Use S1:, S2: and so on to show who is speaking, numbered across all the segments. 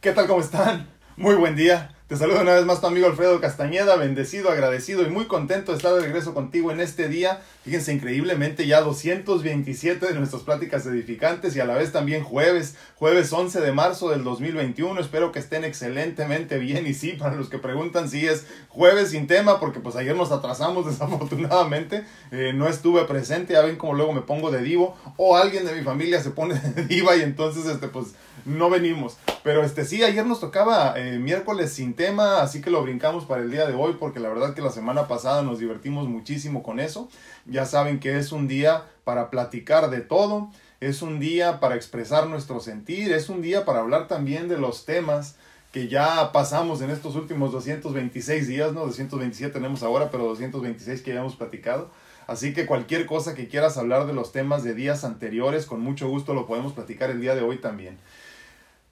S1: ¿Qué tal? ¿Cómo están? Muy buen día. Te saludo una vez más tu amigo Alfredo Castañeda, bendecido, agradecido y muy contento de estar de regreso contigo en este día. Fíjense, increíblemente ya 227 de nuestras pláticas edificantes y a la vez también jueves, jueves 11 de marzo del 2021. Espero que estén excelentemente bien y sí, para los que preguntan si es jueves sin tema, porque pues ayer nos atrasamos desafortunadamente, eh, no estuve presente, ya ven como luego me pongo de divo o alguien de mi familia se pone de diva y entonces este pues no venimos. Pero este sí, ayer nos tocaba eh, miércoles sin tema, así que lo brincamos para el día de hoy porque la verdad que la semana pasada nos divertimos muchísimo con eso. Ya saben que es un día para platicar de todo, es un día para expresar nuestro sentir, es un día para hablar también de los temas que ya pasamos en estos últimos 226 días, ¿no? 227 tenemos ahora, pero 226 que ya hemos platicado. Así que cualquier cosa que quieras hablar de los temas de días anteriores, con mucho gusto lo podemos platicar el día de hoy también.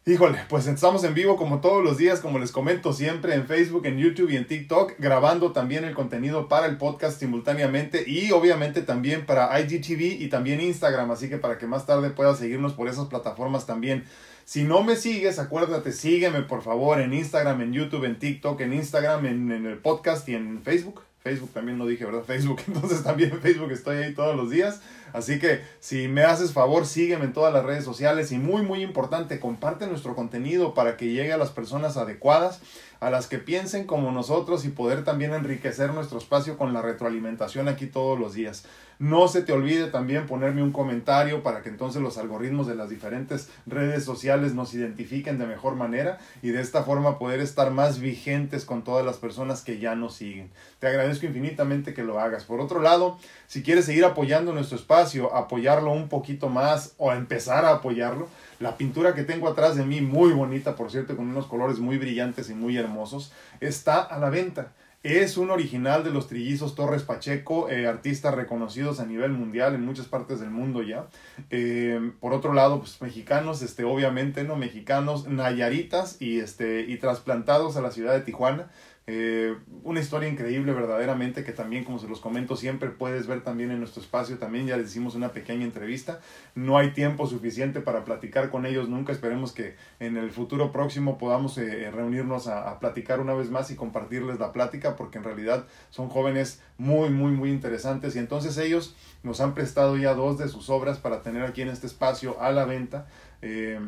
S1: Híjole, pues estamos en vivo como todos los días, como les comento siempre en Facebook, en YouTube y en TikTok, grabando también el contenido para el podcast simultáneamente y obviamente también para IGTV y también Instagram, así que para que más tarde puedas seguirnos por esas plataformas también. Si no me sigues, acuérdate, sígueme por favor en Instagram, en YouTube, en TikTok, en Instagram, en, en el podcast y en Facebook. Facebook también no dije, ¿verdad? Facebook, entonces también en Facebook estoy ahí todos los días. Así que si me haces favor, sígueme en todas las redes sociales y muy, muy importante, comparte nuestro contenido para que llegue a las personas adecuadas, a las que piensen como nosotros y poder también enriquecer nuestro espacio con la retroalimentación aquí todos los días. No se te olvide también ponerme un comentario para que entonces los algoritmos de las diferentes redes sociales nos identifiquen de mejor manera y de esta forma poder estar más vigentes con todas las personas que ya nos siguen. Te agradezco infinitamente que lo hagas. Por otro lado, si quieres seguir apoyando nuestro espacio, apoyarlo un poquito más o empezar a apoyarlo, la pintura que tengo atrás de mí, muy bonita por cierto, con unos colores muy brillantes y muy hermosos, está a la venta. Es un original de los trillizos Torres Pacheco, eh, artistas reconocidos a nivel mundial en muchas partes del mundo ya. Eh, por otro lado, pues mexicanos, este, obviamente, ¿no? Mexicanos, nayaritas y, este, y trasplantados a la ciudad de Tijuana. Eh, una historia increíble verdaderamente que también como se los comento siempre puedes ver también en nuestro espacio también ya les hicimos una pequeña entrevista. No hay tiempo suficiente para platicar con ellos nunca. Esperemos que en el futuro próximo podamos eh, reunirnos a, a, platicar una vez más y compartirles la plática porque en realidad son jóvenes muy muy muy interesantes. Y entonces ellos nos han prestado ya dos de sus obras para tener aquí en este espacio a la venta. Eh,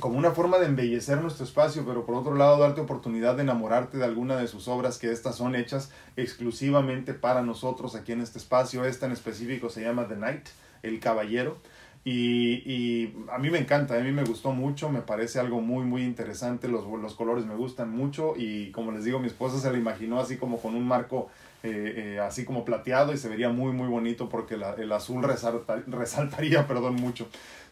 S1: como una forma de embellecer nuestro espacio, pero por otro lado darte oportunidad de enamorarte de alguna de sus obras, que estas son hechas exclusivamente para nosotros aquí en este espacio. Esta en específico se llama The Knight, El Caballero. Y, y, a mí me encanta, a mí me gustó mucho, me parece algo muy, muy interesante, los, los colores me gustan mucho y como les digo, mi esposa se la imaginó así como con un marco eh, eh, así como plateado y se vería muy, muy bonito porque la, el azul resalta, resaltaría, perdón, mucho.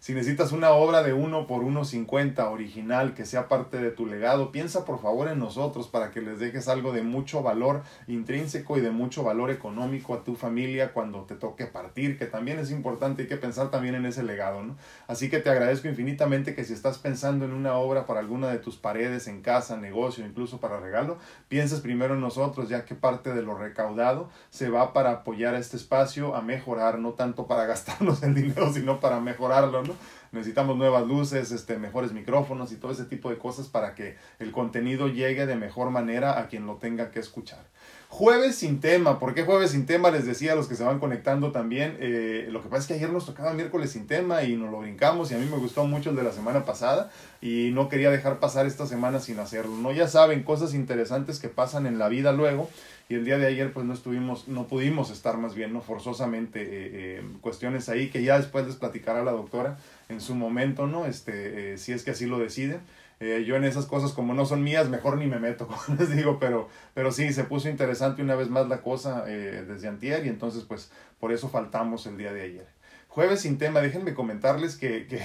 S1: Si necesitas una obra de 1 por 1.50 original que sea parte de tu legado, piensa por favor en nosotros para que les dejes algo de mucho valor intrínseco y de mucho valor económico a tu familia cuando te toque partir, que también es importante, hay que pensar también en ese legado, ¿no? Así que te agradezco infinitamente que si estás pensando en una obra para alguna de tus paredes, en casa, negocio, incluso para regalo, pienses primero en nosotros, ya que parte de lo recaudado se va para apoyar a este espacio a mejorar, no tanto para gastarnos el dinero, sino para mejorarlo, ¿no? Necesitamos nuevas luces, este, mejores micrófonos y todo ese tipo de cosas para que el contenido llegue de mejor manera a quien lo tenga que escuchar. Jueves sin tema. ¿Por qué jueves sin tema? Les decía a los que se van conectando también. Eh, lo que pasa es que ayer nos tocaba miércoles sin tema y nos lo brincamos y a mí me gustó mucho el de la semana pasada y no quería dejar pasar esta semana sin hacerlo. No, ya saben, cosas interesantes que pasan en la vida luego y el día de ayer pues no estuvimos, no pudimos estar más bien, ¿no? Forzosamente, eh, eh, cuestiones ahí que ya después les platicará la doctora en su momento, ¿no? Este, eh, si es que así lo decide. Eh, yo en esas cosas como no son mías, mejor ni me meto, como les digo, pero, pero sí, se puso interesante una vez más la cosa desde antier y entonces pues por eso faltamos el día de ayer. Jueves sin tema, déjenme comentarles que, que,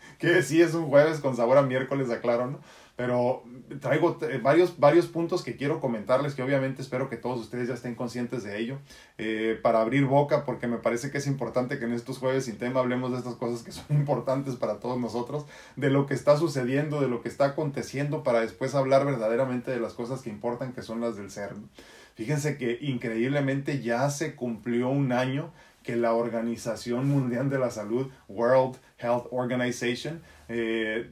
S1: que sí es un jueves con sabor a miércoles, aclaro, ¿no? Pero traigo varios, varios puntos que quiero comentarles que obviamente espero que todos ustedes ya estén conscientes de ello eh, para abrir boca porque me parece que es importante que en estos jueves sin tema hablemos de estas cosas que son importantes para todos nosotros, de lo que está sucediendo, de lo que está aconteciendo para después hablar verdaderamente de las cosas que importan que son las del ser. Fíjense que increíblemente ya se cumplió un año que la Organización Mundial de la Salud, World Health Organization, eh,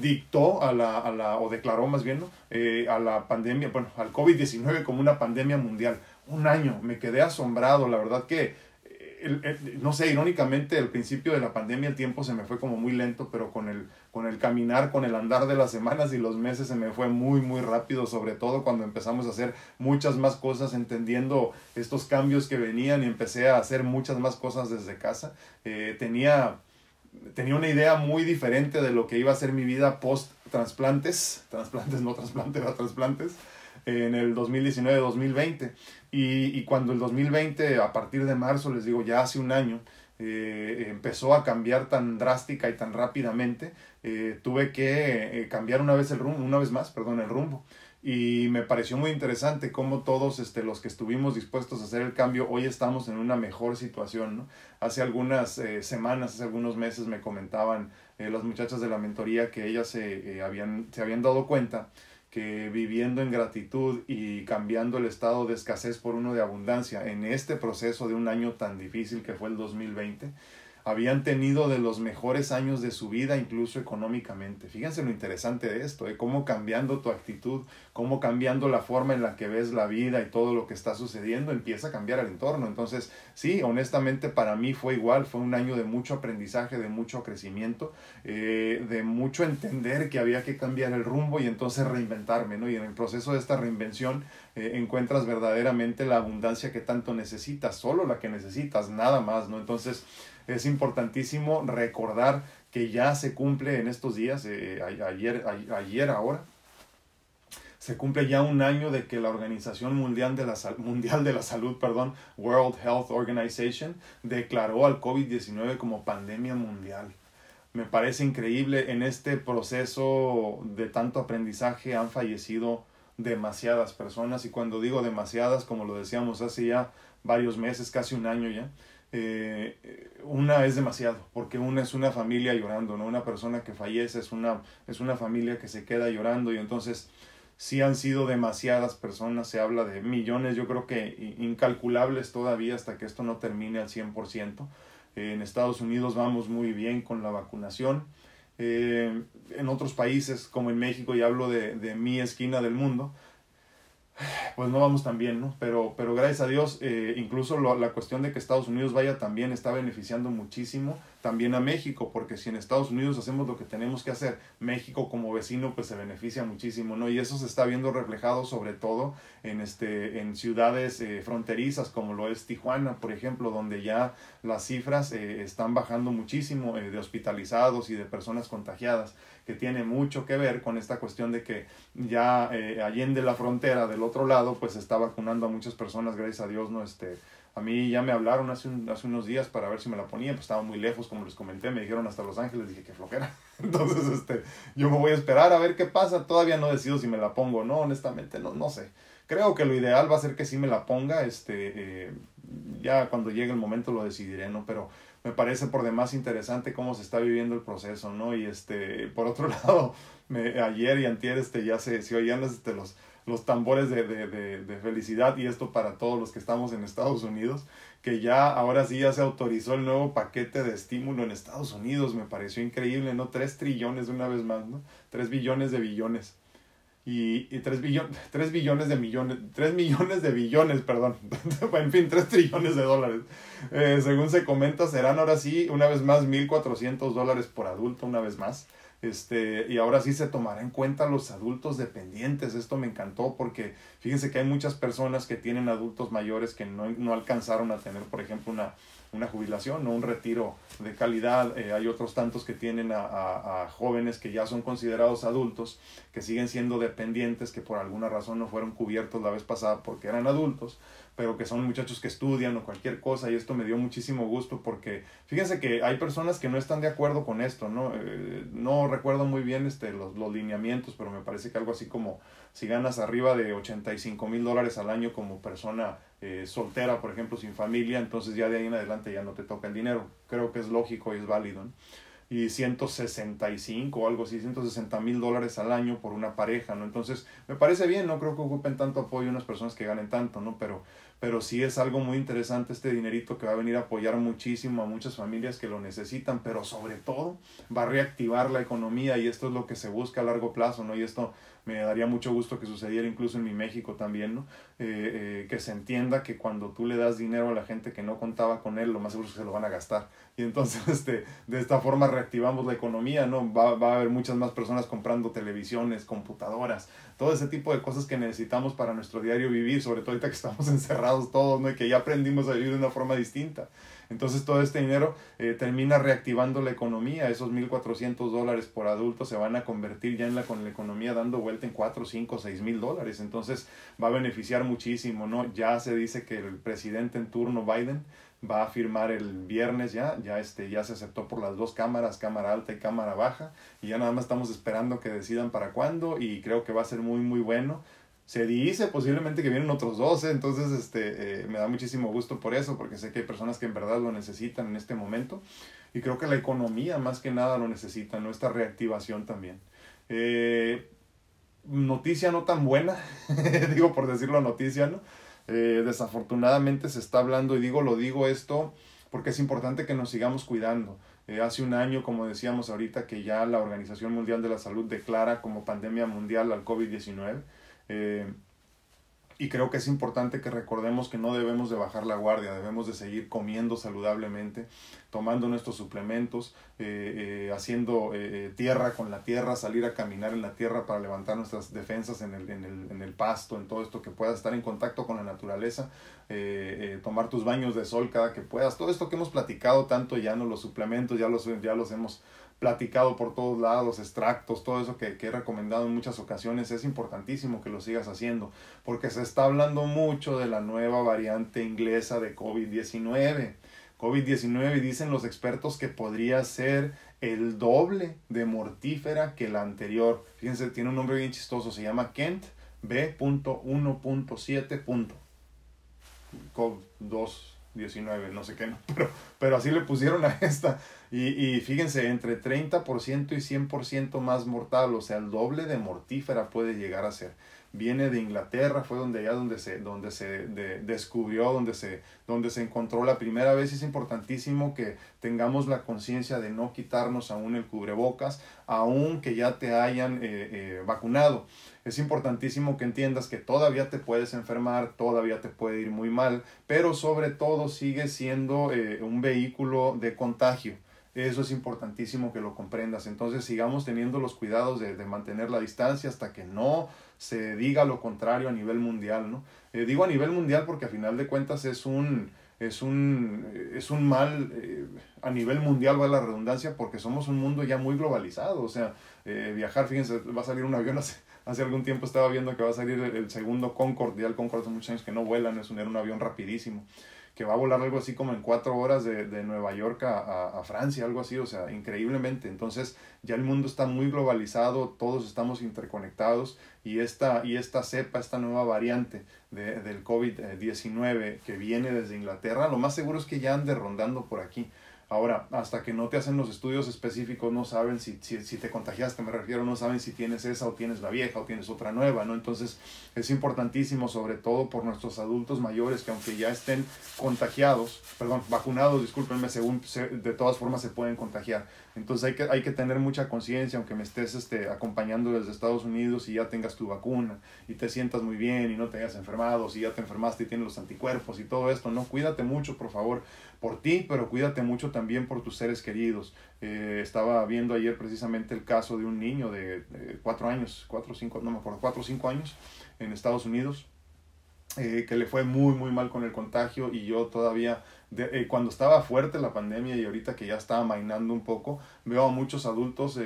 S1: dictó a la, a la, o declaró más bien, ¿no? Eh, a la pandemia, bueno, al COVID-19 como una pandemia mundial. Un año, me quedé asombrado, la verdad que no sé, irónicamente al principio de la pandemia el tiempo se me fue como muy lento, pero con el, con el caminar, con el andar de las semanas y los meses se me fue muy, muy rápido, sobre todo cuando empezamos a hacer muchas más cosas, entendiendo estos cambios que venían y empecé a hacer muchas más cosas desde casa. Eh, tenía, tenía una idea muy diferente de lo que iba a ser mi vida post trasplantes, trasplantes, no trasplantes, a trasplantes en el 2019-2020. Y, y, cuando el 2020, a partir de marzo, les digo, ya hace un año, eh, empezó a cambiar tan drástica y tan rápidamente, eh, tuve que eh, cambiar una vez el rumbo, una vez más, perdón, el rumbo. Y me pareció muy interesante cómo todos este, los que estuvimos dispuestos a hacer el cambio, hoy estamos en una mejor situación. ¿no? Hace algunas semanas, hace algunos meses me comentaban las muchachas de la mentoría que ellas se, habían, se habían dado cuenta que viviendo en gratitud y cambiando el estado de escasez por uno de abundancia en este proceso de un año tan difícil que fue el 2020, habían tenido de los mejores años de su vida, incluso económicamente. Fíjense lo interesante de esto, de cómo cambiando tu actitud, cómo cambiando la forma en la que ves la vida y todo lo que está sucediendo, empieza a cambiar el entorno. Entonces, sí, honestamente para mí fue igual, fue un año de mucho aprendizaje, de mucho crecimiento, eh, de mucho entender que había que cambiar el rumbo y entonces reinventarme, ¿no? Y en el proceso de esta reinvención eh, encuentras verdaderamente la abundancia que tanto necesitas, solo la que necesitas, nada más, ¿no? Entonces, es importantísimo recordar que ya se cumple en estos días, eh, ayer, ayer ahora, se cumple ya un año de que la Organización Mundial de la, Mundial de la Salud, perdón, World Health Organization, declaró al COVID-19 como pandemia mundial. Me parece increíble, en este proceso de tanto aprendizaje han fallecido demasiadas personas y cuando digo demasiadas, como lo decíamos hace ya varios meses, casi un año ya, eh, una es demasiado, porque una es una familia llorando, ¿no? Una persona que fallece es una, es una familia que se queda llorando y entonces sí han sido demasiadas personas, se habla de millones, yo creo que incalculables todavía hasta que esto no termine al 100%. Eh, en Estados Unidos vamos muy bien con la vacunación. Eh, en otros países como en México, y hablo de, de mi esquina del mundo, pues no vamos tan bien, ¿no? Pero, pero gracias a Dios, eh, incluso la cuestión de que Estados Unidos vaya también está beneficiando muchísimo también a México, porque si en Estados Unidos hacemos lo que tenemos que hacer, México como vecino pues se beneficia muchísimo, ¿no? Y eso se está viendo reflejado sobre todo en, este, en ciudades eh, fronterizas como lo es Tijuana, por ejemplo, donde ya las cifras eh, están bajando muchísimo de hospitalizados y de personas contagiadas que tiene mucho que ver con esta cuestión de que ya eh, allende la frontera del otro lado, pues está vacunando a muchas personas, gracias a Dios, ¿no? Este, a mí ya me hablaron hace, hace unos días para ver si me la ponía, pues estaba muy lejos, como les comenté, me dijeron hasta Los Ángeles, dije que flojera. Entonces, este, yo me voy a esperar a ver qué pasa, todavía no decido si me la pongo o no, honestamente, no, no sé. Creo que lo ideal va a ser que sí me la ponga, este, eh, ya cuando llegue el momento lo decidiré, ¿no? Pero me parece por demás interesante cómo se está viviendo el proceso, ¿no? Y este, por otro lado, me, ayer y antier este, ya se, se oían este, los, los tambores de, de, de, felicidad y esto para todos los que estamos en Estados Unidos, que ya ahora sí ya se autorizó el nuevo paquete de estímulo en Estados Unidos, me pareció increíble, ¿no? Tres trillones de una vez más, ¿no? Tres billones de billones y, y 3, billones, 3 billones de millones, 3 millones de billones, perdón, en fin, 3 trillones de dólares. Eh, según se comenta, serán ahora sí, una vez más, 1.400 dólares por adulto, una vez más. Este, y ahora sí se tomará en cuenta los adultos dependientes. Esto me encantó porque fíjense que hay muchas personas que tienen adultos mayores que no, no alcanzaron a tener, por ejemplo, una, una jubilación o un retiro de calidad. Eh, hay otros tantos que tienen a, a, jóvenes que ya son considerados adultos, que siguen siendo dependientes, que por alguna razón no fueron cubiertos la vez pasada porque eran adultos, pero que son muchachos que estudian o cualquier cosa y esto me dio muchísimo gusto porque fíjense que hay personas que no están de acuerdo con esto, ¿no? Eh, no recuerdo muy bien este, los, los lineamientos, pero me parece que algo así como si ganas arriba de 85 mil dólares al año como persona eh, soltera, por ejemplo, sin familia, entonces ya de ahí en adelante ya no te toca el dinero. Creo que es lógico y es válido. Y 165 o algo así, 160 mil dólares al año por una pareja, ¿no? Entonces, me parece bien, no creo que ocupen tanto apoyo unas personas que ganen tanto, ¿no? Pero, pero sí es algo muy interesante este dinerito que va a venir a apoyar muchísimo a muchas familias que lo necesitan, pero sobre todo va a reactivar la economía y esto es lo que se busca a largo plazo, ¿no? Y esto me daría mucho gusto que sucediera incluso en mi México también, ¿no? Eh, eh, que se entienda que cuando tú le das dinero a la gente que no contaba con él, lo más seguro es que se lo van a gastar. Y entonces este, de esta forma reactivamos la economía, ¿no? Va, va a haber muchas más personas comprando televisiones, computadoras, todo ese tipo de cosas que necesitamos para nuestro diario vivir, sobre todo ahorita que estamos encerrados todos, ¿no? Y que ya aprendimos a vivir de una forma distinta. Entonces todo este dinero eh, termina reactivando la economía. Esos 1.400 dólares por adulto se van a convertir ya en la, con la economía dando vuelta en 4, 5, 6 mil dólares. Entonces va a beneficiar muchísimo, ¿no? Ya se dice que el presidente en turno, Biden, va a firmar el viernes ya, ya, este, ya se aceptó por las dos cámaras, cámara alta y cámara baja, y ya nada más estamos esperando que decidan para cuándo, y creo que va a ser muy, muy bueno se dice posiblemente que vienen otros 12, entonces este, eh, me da muchísimo gusto por eso, porque sé que hay personas que en verdad lo necesitan en este momento y creo que la economía más que nada lo necesita, ¿no? esta reactivación también. Eh, noticia no tan buena, digo por decirlo noticia, ¿no? Eh, desafortunadamente se está hablando, y digo, lo digo esto porque es importante que nos sigamos cuidando. hace un año, como decíamos ahorita, que ya la Organización Mundial de la Salud declara como pandemia mundial al COVID-19 eh, y creo que es importante que recordemos que no debemos de bajar la guardia, debemos de seguir comiendo saludablemente, tomando nuestros suplementos, eh, eh, haciendo tierra con la tierra, salir a caminar en la tierra para levantar nuestras defensas en el, en el, en el pasto, en todo esto que puedas estar en contacto con la naturaleza, tomar tus baños de sol cada que puedas, todo esto que hemos platicado tanto ya, no los suplementos ya los, ya los hemos platicado por todos lados, extractos, todo eso que, que, he recomendado en muchas ocasiones, es importantísimo que lo sigas haciendo, porque se está hablando mucho de la nueva variante inglesa de COVID-19. COVID-19 dicen los expertos que podría ser el doble de mortífera que la anterior. Fíjense, tiene un nombre bien chistoso, se llama Kent B.1.7. COVID-2 19, no sé qué, pero, pero así le pusieron a esta. Y, y fíjense, entre 30% y 100% más mortal, o sea, el doble de mortífera puede llegar a ser. Viene de Inglaterra, fue donde allá donde se, donde se descubrió, donde se, donde se encontró la primera vez. Es importantísimo que tengamos la conciencia de no quitarnos aún el cubrebocas, aún que ya te hayan eh, eh, vacunado es importantísimo que entiendas que todavía te puedes enfermar, todavía te puede ir muy mal, pero sobre todo sigue siendo eh, un vehículo de contagio. Eso es importantísimo que lo comprendas. Entonces sigamos teniendo los cuidados de, mantener la distancia hasta que no se diga lo contrario a nivel mundial, ¿no? Eh, digo a nivel mundial porque a final de cuentas es un, es un, es un mal eh, a nivel mundial, va la redundancia, porque somos un mundo ya muy globalizado. O sea, viajar, fíjense, va a salir un avión hace, Hace algún tiempo estaba viendo que va a salir el, segundo Concorde, ya el Concorde hace muchos años que no vuelan, es un, era un avión rapidísimo, que va a volar algo así como en cuatro horas de, de Nueva York a, a, Francia, algo así, o sea, increíblemente. Entonces ya el mundo está muy globalizado, todos estamos interconectados y esta, y esta cepa, esta nueva variante de, del COVID-19 que viene desde Inglaterra, lo más seguro es que ya ande rondando por aquí. Ahora, hasta que no te hacen los estudios específicos, no saben si, si, si, te contagiaste, me refiero, no saben si tienes esa o tienes la vieja o tienes otra nueva, ¿no? Entonces, es importantísimo, sobre todo por nuestros adultos mayores, que aunque ya estén contagiados, perdón, vacunados, discúlpenme, según, de todas formas se pueden contagiar. Entonces, hay que, hay que tener mucha conciencia, aunque me estés este, acompañando desde Estados Unidos y ya tengas tu vacuna y te sientas muy bien y no te hayas enfermado, si ya te enfermaste y tienes los anticuerpos y todo esto, ¿no? Cuídate mucho, por favor por ti, pero cuídate mucho también por tus seres queridos. Eh, estaba viendo ayer precisamente el caso de un niño de, cuatro años, cuatro o cinco, no me acuerdo, cuatro o cinco años en Estados Unidos, eh, que le fue muy, muy mal con el contagio y yo todavía eh, cuando estaba fuerte la pandemia y ahorita que ya estaba mainando un poco, veo a muchos adultos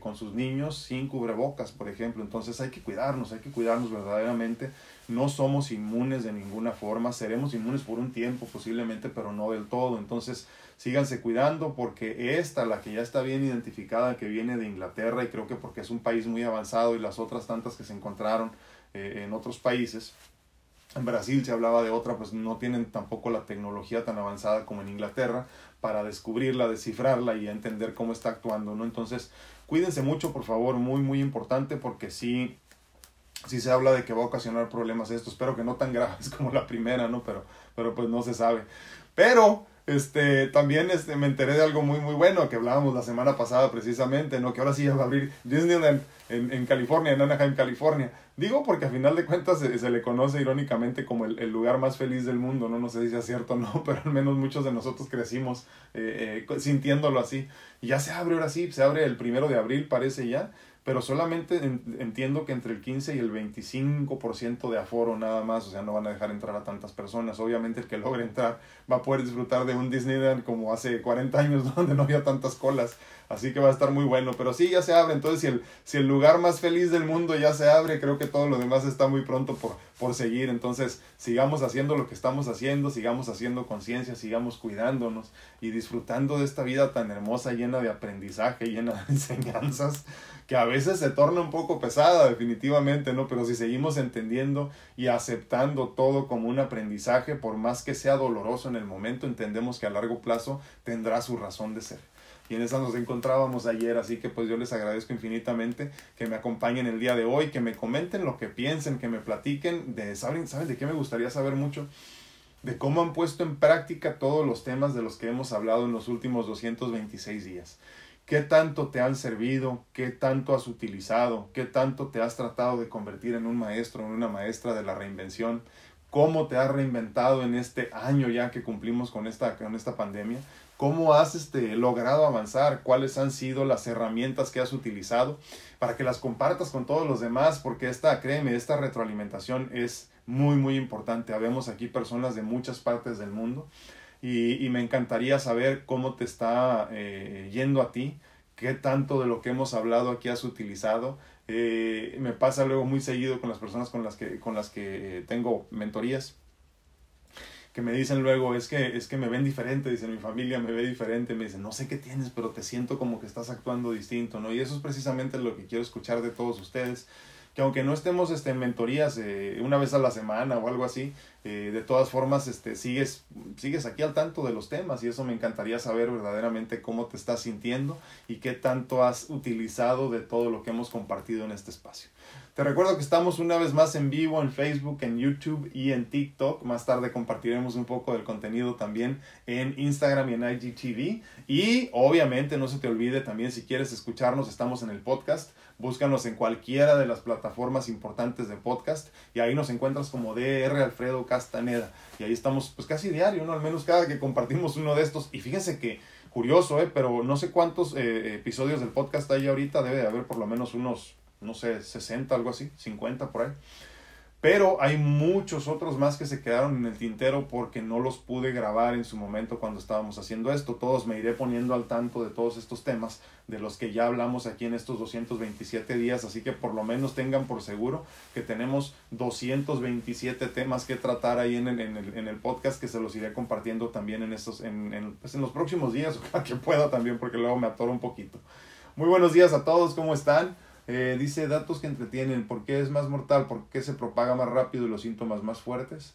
S1: con sus niños sin cubrebocas, por ejemplo. Entonces hay que cuidarnos, hay que cuidarnos verdaderamente. No somos inmunes de ninguna forma, seremos inmunes por un tiempo posiblemente, pero no del todo. Entonces síganse cuidando porque esta, la que ya está bien identificada, que viene de Inglaterra y creo que porque es un país muy avanzado y las otras tantas que se encontraron en otros países, en Brasil se hablaba de otra, pues no tienen tampoco la tecnología tan avanzada como en Inglaterra para descubrirla, descifrarla y entender cómo está actuando, ¿no? Entonces, cuídense mucho, por favor, muy, muy importante, porque sí, sí se habla de que va a ocasionar problemas esto. Espero que no tan graves como la primera, ¿no? Pero, pero pues no se sabe. Pero este, también este, me enteré de algo muy, muy bueno que hablábamos la semana pasada precisamente, ¿no? Que ahora sí ya va a abrir Disneyland en, en California, en Anaheim, California. Digo porque a final de cuentas se, se le conoce irónicamente como el, el, lugar más feliz del mundo, ¿no? No sé si es cierto o no, pero al menos muchos de nosotros crecimos eh, eh, sintiéndolo así. Y ya se abre ahora sí, se abre el primero de abril, parece ya pero solamente entiendo que entre el 15 y el 25% de aforo nada más, o sea, no van a dejar entrar a tantas personas. Obviamente el que logre entrar va a poder disfrutar de un Disneyland como hace 40 años donde no había tantas colas, así que va a estar muy bueno, pero sí, ya se abre, entonces si el, si el lugar más feliz del mundo ya se abre, creo que todo lo demás está muy pronto por, por seguir, entonces sigamos haciendo lo que estamos haciendo, sigamos haciendo conciencia, sigamos cuidándonos y disfrutando de esta vida tan hermosa, llena de aprendizaje, llena de enseñanzas que a veces se torna un poco pesada definitivamente, ¿no? Pero si seguimos entendiendo y aceptando todo como un aprendizaje, por más que sea doloroso en el momento, entendemos que a largo plazo tendrá su razón de ser. Y en esa nos encontrábamos ayer, así que pues yo les agradezco infinitamente que me acompañen el día de hoy, que me comenten lo que piensen, que me platiquen de, ¿saben, ¿saben de qué me gustaría saber mucho? De cómo han puesto en práctica todos los temas de los que hemos hablado en los últimos 226 días qué tanto te han servido, qué tanto has utilizado, qué tanto te has tratado de convertir en un maestro, en una maestra de la reinvención, cómo te has reinventado en este año ya que cumplimos con esta, con esta pandemia, cómo has este, logrado avanzar, cuáles han sido las herramientas que has utilizado para que las compartas con todos los demás, porque esta, créeme, esta retroalimentación es muy, muy importante. Habemos aquí personas de muchas partes del mundo y, me encantaría saber cómo te está eh, yendo a ti, qué tanto de lo que hemos hablado aquí has utilizado. Eh, me pasa luego muy seguido con las personas con las que, con las que tengo mentorías que me dicen luego, es que, es que me ven diferente, dicen mi familia me ve diferente, me dicen, no sé qué tienes, pero te siento como que estás actuando distinto, ¿no? Y eso es precisamente lo que quiero escuchar de todos ustedes, que aunque no estemos este, en mentorías eh, una vez a la semana o algo así, eh, de todas formas este, sigues, sigues aquí al tanto de los temas y eso me encantaría saber verdaderamente cómo te estás sintiendo y qué tanto has utilizado de todo lo que hemos compartido en este espacio. Te recuerdo que estamos una vez más en vivo en Facebook, en YouTube y en TikTok. Más tarde compartiremos un poco del contenido también en Instagram y en IGTV. Y obviamente no se te olvide también si quieres escucharnos, estamos en el podcast. Búscanos en cualquiera de las plataformas importantes de podcast y ahí nos encuentras como DR Alfredo Castaneda. Y ahí estamos pues casi diario. Al menos cada que compartimos uno de estos. Y fíjense que curioso, ¿eh? Pero no sé cuántos eh, episodios del podcast hay ahorita. Debe de haber por lo menos unos no sé, 60, algo así, 50 por ahí. Pero hay muchos otros más que se quedaron en el tintero porque no los pude grabar en su momento cuando estábamos haciendo esto. Todos me iré poniendo al tanto de todos estos temas de los que ya hablamos aquí en estos 227 días. Así que por lo menos tengan por seguro que tenemos 227 temas que tratar ahí en el, en el, en el podcast que se los iré compartiendo también en, estos, en, pues en los próximos días, o que pueda también porque luego me atoro un poquito. Muy buenos días a todos, ¿cómo están? Eh, dice datos que entretienen. ¿Por qué es más mortal? ¿Por qué se propaga más rápido y los síntomas más fuertes?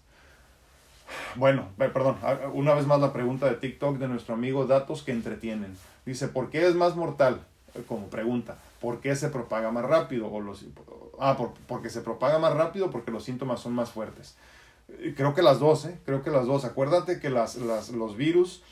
S1: Bueno, perdón, una vez más la pregunta de TikTok de nuestro amigo Datos que entretienen. Dice, ¿por qué es más mortal? Eh, como pregunta, ¿por qué se propaga más rápido? O los, ah, por, porque se propaga más rápido porque los síntomas son más fuertes. Eh, creo que las dos, ¿eh? Creo que las dos. Acuérdate que las, las, los virus,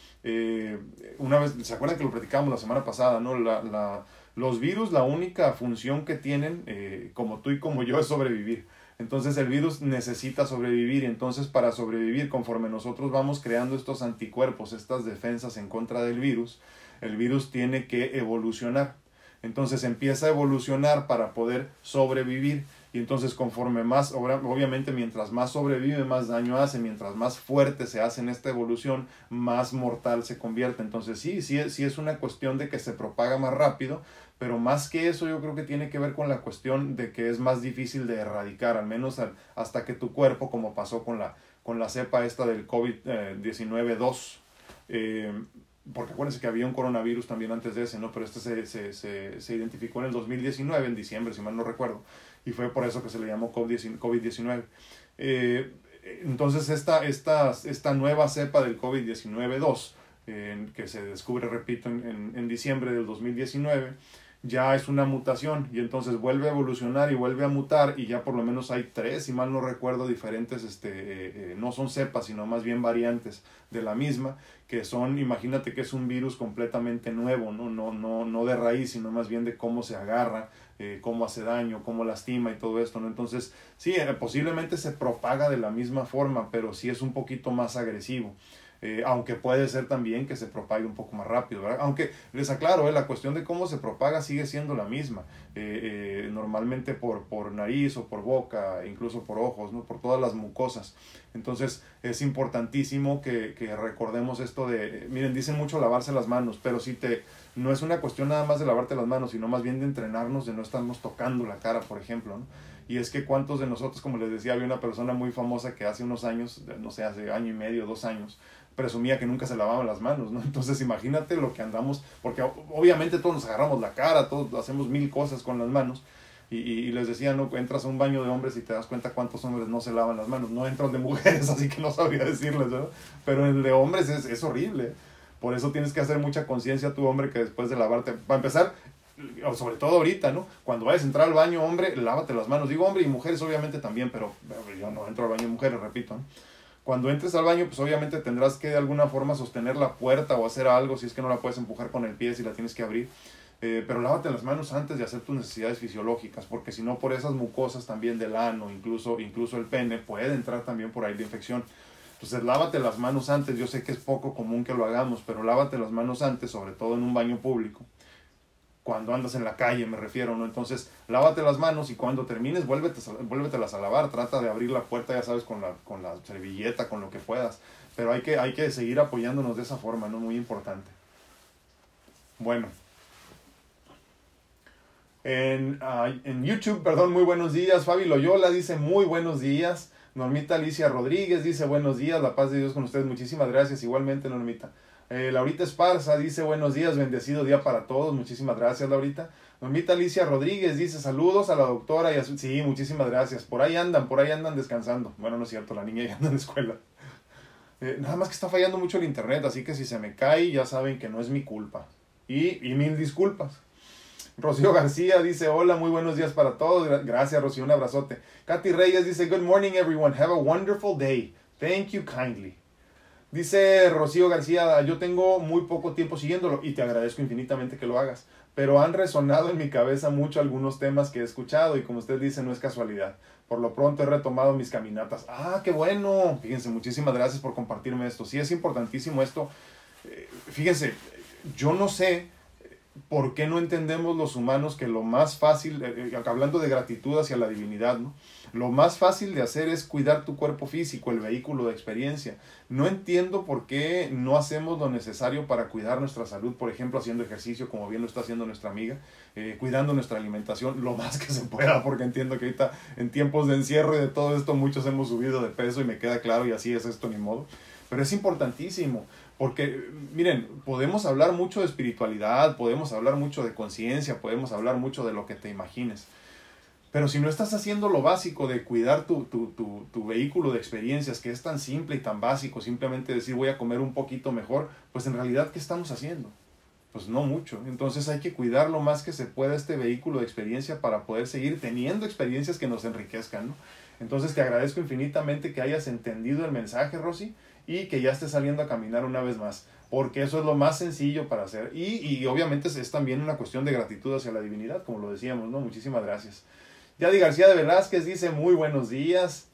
S1: una vez, ¿se acuerdan que lo platicamos la semana pasada, ¿no? La, la, los virus, la única función que tienen, eh, como tú y como yo, es sobrevivir. Entonces el virus necesita sobrevivir y entonces para sobrevivir, conforme nosotros vamos creando estos anticuerpos, estas defensas en contra del virus, el virus tiene que evolucionar. Entonces empieza a evolucionar para poder sobrevivir y entonces conforme más, obviamente mientras más sobrevive, más daño hace, mientras más fuerte se hace en esta evolución, más mortal se convierte. Entonces sí, sí, sí es una cuestión de que se propaga más rápido, pero más que eso yo creo que tiene que ver con la cuestión de que es más difícil de erradicar, al menos hasta que tu cuerpo, como pasó con la, con la cepa esta del COVID-19-2, eh, porque acuérdense que había un coronavirus también antes de ese, ¿no? Pero este se, se, se, se identificó en el 2019, en diciembre, si mal no recuerdo, y fue por eso que se le llamó COVID-19. Eh, entonces esta, esta, esta nueva cepa del COVID-19-2, eh, que se descubre, repito, en, en, diciembre del 2019, ya es una mutación y entonces vuelve a evolucionar y vuelve a mutar y ya por lo menos hay tres, si mal no recuerdo, diferentes, este, eh, no son cepas, sino más bien variantes de la misma, que son, imagínate que es un virus completamente nuevo, no, no, no, no de raíz, sino más bien de cómo se agarra, eh, cómo hace daño, cómo lastima y todo esto, ¿no? Entonces, sí, posiblemente se propaga de la misma forma, pero sí es un poquito más agresivo. Eh, aunque puede ser también que se propague un poco más rápido, ¿verdad? Aunque les aclaro, eh, la cuestión de cómo se propaga sigue siendo la misma, eh, normalmente por, por nariz o por boca, incluso por ojos, ¿no? por todas las mucosas. Entonces es importantísimo que, que recordemos esto de, miren, dicen mucho lavarse las manos, pero si te, no es una cuestión nada más de lavarte las manos, sino más bien de entrenarnos, de no estarnos tocando la cara, por ejemplo, ¿no? Y es que cuántos de nosotros, como les decía, había una persona muy famosa que hace unos años, no sé, hace año y medio, dos años, presumía que nunca se lavaban las manos, ¿no? Entonces imagínate lo que andamos, porque obviamente todos nos agarramos la cara, todos hacemos mil cosas con las manos. Y, y, les decía, no, entras a un baño de hombres y te das cuenta cuántos hombres no se lavan las manos. No entran de mujeres, así que no sabía decirles, ¿verdad? Pero el de hombres es, es horrible. Por eso tienes que hacer mucha conciencia tu hombre que después de lavarte, para empezar, sobre todo ahorita, ¿no? Cuando vayas a entrar al baño, hombre, lávate las manos. Digo hombre y mujeres obviamente también, pero yo no entro al baño de mujeres, repito. ¿no? Cuando entres al baño, pues obviamente tendrás que de alguna forma sostener la puerta o hacer algo, si es que no la puedes empujar con el pie, si la tienes que abrir. Eh, pero lávate las manos antes de hacer tus necesidades fisiológicas, porque si no por esas mucosas también del ano, incluso, incluso el pene, puede entrar también por ahí la infección. Entonces lávate las manos antes, yo sé que es poco común que lo hagamos, pero lávate las manos antes, sobre todo en un baño público cuando andas en la calle, me refiero, ¿no? Entonces, lávate las manos y cuando termines, vuélvete, vuélvetelas a lavar. Trata de abrir la puerta, ya sabes, con la, con la servilleta, con lo que puedas. Pero hay que, hay que seguir apoyándonos de esa forma, ¿no? Muy importante. Bueno. En, en YouTube, perdón, muy buenos días. Fabi Loyola dice muy buenos días. Normita Alicia Rodríguez dice buenos días. La paz de Dios con ustedes. Muchísimas gracias. Igualmente, Normita. Eh, Laurita Esparza dice buenos días, bendecido día para todos. Muchísimas gracias, Laurita. Normita Alicia Rodríguez dice saludos a la doctora y a su... Sí, muchísimas gracias. Por ahí andan, por ahí andan descansando. Bueno, no es cierto, la niña ya anda en la escuela. Eh, nada más que está fallando mucho el internet, así que si se me cae ya saben que no es mi culpa. Y, y mil disculpas. Rocío García dice hola, muy buenos días para todos. Gracias, Rocío, un abrazote. Katy Reyes dice good morning everyone, have a wonderful day. Thank you kindly. Dice Rocío García, yo tengo muy poco tiempo siguiéndolo y te agradezco infinitamente que lo hagas, pero han resonado en mi cabeza mucho algunos temas que he escuchado y como usted dice, no es casualidad. Por lo pronto he retomado mis caminatas. Ah, qué bueno. Fíjense, muchísimas gracias por compartirme esto. Sí, es importantísimo esto. Eh, fíjense, yo no sé por qué no entendemos los humanos que lo más fácil, eh, eh, hablando de gratitud hacia la divinidad, ¿no? Lo más fácil de hacer es cuidar tu cuerpo físico, el vehículo de experiencia. No entiendo por qué no hacemos lo necesario para cuidar nuestra salud, por ejemplo, haciendo ejercicio, como bien lo está haciendo nuestra amiga, eh, cuidando nuestra alimentación lo más que se pueda, porque entiendo que ahorita en tiempos de encierro y de todo esto muchos hemos subido de peso y me queda claro y así es esto ni modo. Pero es importantísimo, porque miren, podemos hablar mucho de espiritualidad, podemos hablar mucho de conciencia, podemos hablar mucho de lo que te imagines pero si no estás haciendo lo básico de cuidar tu, tu, tu, tu, vehículo de experiencias, que es tan simple y tan básico, simplemente decir voy a comer un poquito mejor, pues en realidad, ¿qué estamos haciendo? Pues no mucho. Entonces hay que cuidar lo más que se pueda este vehículo de experiencia para poder seguir teniendo experiencias que nos enriquezcan. ¿no? Entonces te agradezco infinitamente que hayas entendido el mensaje, Rosy, y que ya estés saliendo a caminar una vez más, porque eso es lo más sencillo para hacer. Y, y obviamente es también una cuestión de gratitud hacia la divinidad, como lo decíamos, ¿no? Muchísimas gracias. Yadi García de Velázquez dice muy buenos días.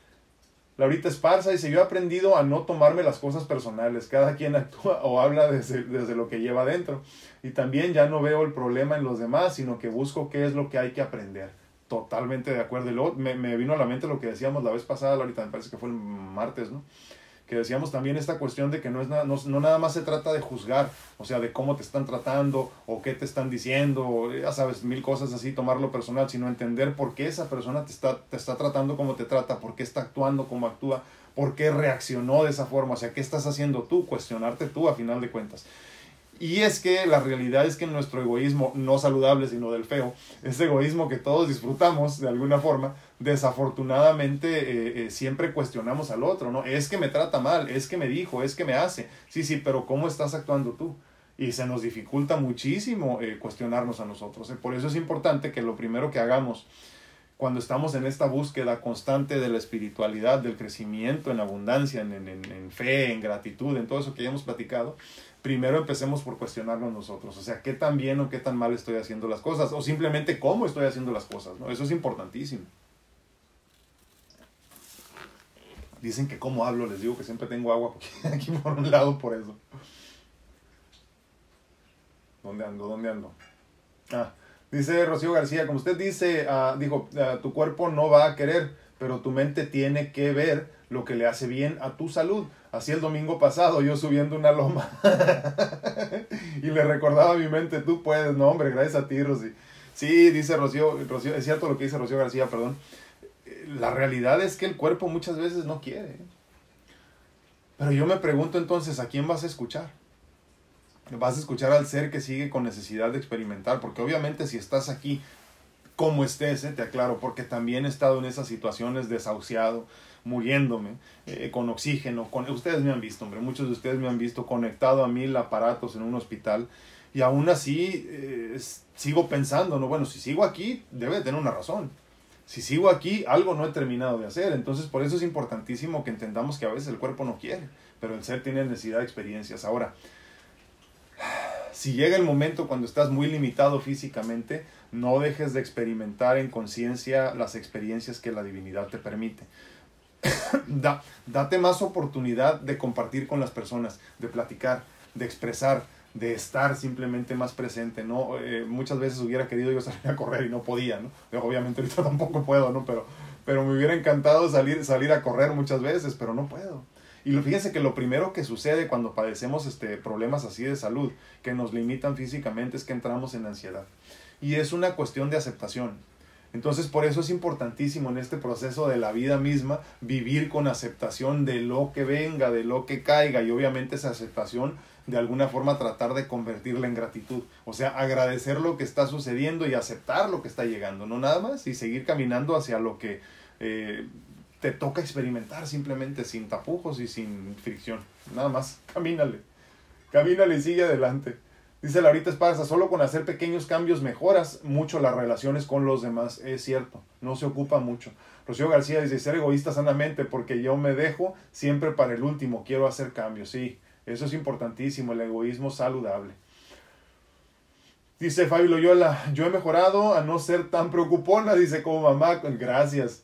S1: Laurita Esparza dice, yo he aprendido a no tomarme las cosas personales, cada quien actúa o habla desde, desde, lo que lleva adentro. Y también ya no veo el problema en los demás, sino que busco qué es lo que hay que aprender. Totalmente de acuerdo. Y luego me, me vino a la mente lo que decíamos la vez pasada, Laurita, me parece que fue el martes, ¿no? Que decíamos también esta cuestión de que no, es no, no, nada más se trata de juzgar, o sea, de cómo te están tratando o qué te están diciendo, ya sabes, mil cosas así, tomarlo personal, sino entender por qué esa persona te está, te está tratando como te trata, por qué está actuando como actúa, por qué reaccionó de esa forma, o sea, qué estás haciendo tú, cuestionarte tú a final de cuentas. Y es que la realidad es que nuestro egoísmo, no saludable, sino del feo, ese egoísmo que todos disfrutamos de alguna forma, desafortunadamente eh, eh, siempre cuestionamos al otro, ¿no? Es que me trata mal, es que me dijo, es que me hace. Sí, sí, pero ¿cómo estás actuando tú? y se nos dificulta muchísimo eh, cuestionarnos a nosotros. ¿eh? Por eso es importante que lo primero que hagamos cuando estamos en esta búsqueda constante de la espiritualidad, del crecimiento en abundancia, en, en, en, fe, en gratitud, en todo eso que ya hemos platicado, primero empecemos por cuestionarnos nosotros. O sea, qué tan bien o qué tan mal estoy haciendo las cosas, o simplemente cómo estoy haciendo las cosas. ¿no? Eso es importantísimo. Dicen que cómo hablo, les digo que siempre tengo agua aquí por un lado por eso. ¿Dónde ando? ¿Dónde ando? Ah, dice Rocío García, como usted dice, uh, dijo, uh, tu cuerpo no va a querer, pero tu mente tiene que ver lo que le hace bien a tu salud. Así el domingo pasado, yo subiendo una loma y le recordaba a mi mente, tú puedes, no hombre, gracias a ti, Rocío. Sí, dice Rocío, Rocío, es cierto lo que dice Rocío García, perdón. La realidad es que el cuerpo muchas veces no quiere. Pero yo me pregunto entonces, ¿a quién vas a escuchar? vas a escuchar al ser que sigue con necesidad de experimentar, porque obviamente si estás aquí como estés, ¿eh? te aclaro, porque también he estado en esas situaciones desahuciado, muriéndome, eh, con oxígeno, con, ustedes me han visto, muchos de ustedes me han visto conectado a mil aparatos en un hospital, y aún así eh, sigo pensando, no, bueno, si sigo aquí, debe de tener una razón. Si sigo aquí, algo no he terminado de hacer. Entonces, por eso es importantísimo que entendamos que a veces el cuerpo no quiere, pero el ser tiene necesidad de experiencias. Ahora, si llega el momento cuando estás muy limitado físicamente, no dejes de experimentar en conciencia las experiencias que la divinidad te permite. da, date más oportunidad de compartir con las personas, de platicar, de expresar, de estar simplemente más presente, ¿no? Eh, muchas veces hubiera querido yo salir a correr y no podía, ¿no? Obviamente ahorita tampoco puedo, ¿no? Pero, pero me hubiera encantado salir, salir a correr muchas veces, pero no puedo. Y fíjense que lo primero que sucede cuando padecemos este, problemas así de salud, que nos limitan físicamente, es que entramos en ansiedad. Y es una cuestión de aceptación. Entonces, por eso es importantísimo en este proceso de la vida misma vivir con aceptación de lo que venga, de lo que caiga, y obviamente esa aceptación de alguna forma tratar de convertirla en gratitud. O sea, agradecer lo que está sucediendo y aceptar lo que está llegando, no nada más, y seguir caminando hacia lo que eh, te toca experimentar simplemente sin tapujos y sin fricción. Nada más, camínale. Camínale y sigue adelante. Dice Laurita Esparza, solo con hacer pequeños cambios mejoras mucho las relaciones con los demás. Es cierto, no se ocupa mucho. Rocío García dice, ser egoísta sanamente porque yo me dejo siempre para el último, quiero hacer cambios. Sí, eso es importantísimo, el egoísmo saludable. Dice Fabio Loyola, yo he mejorado a no ser tan preocupona, dice como mamá, gracias.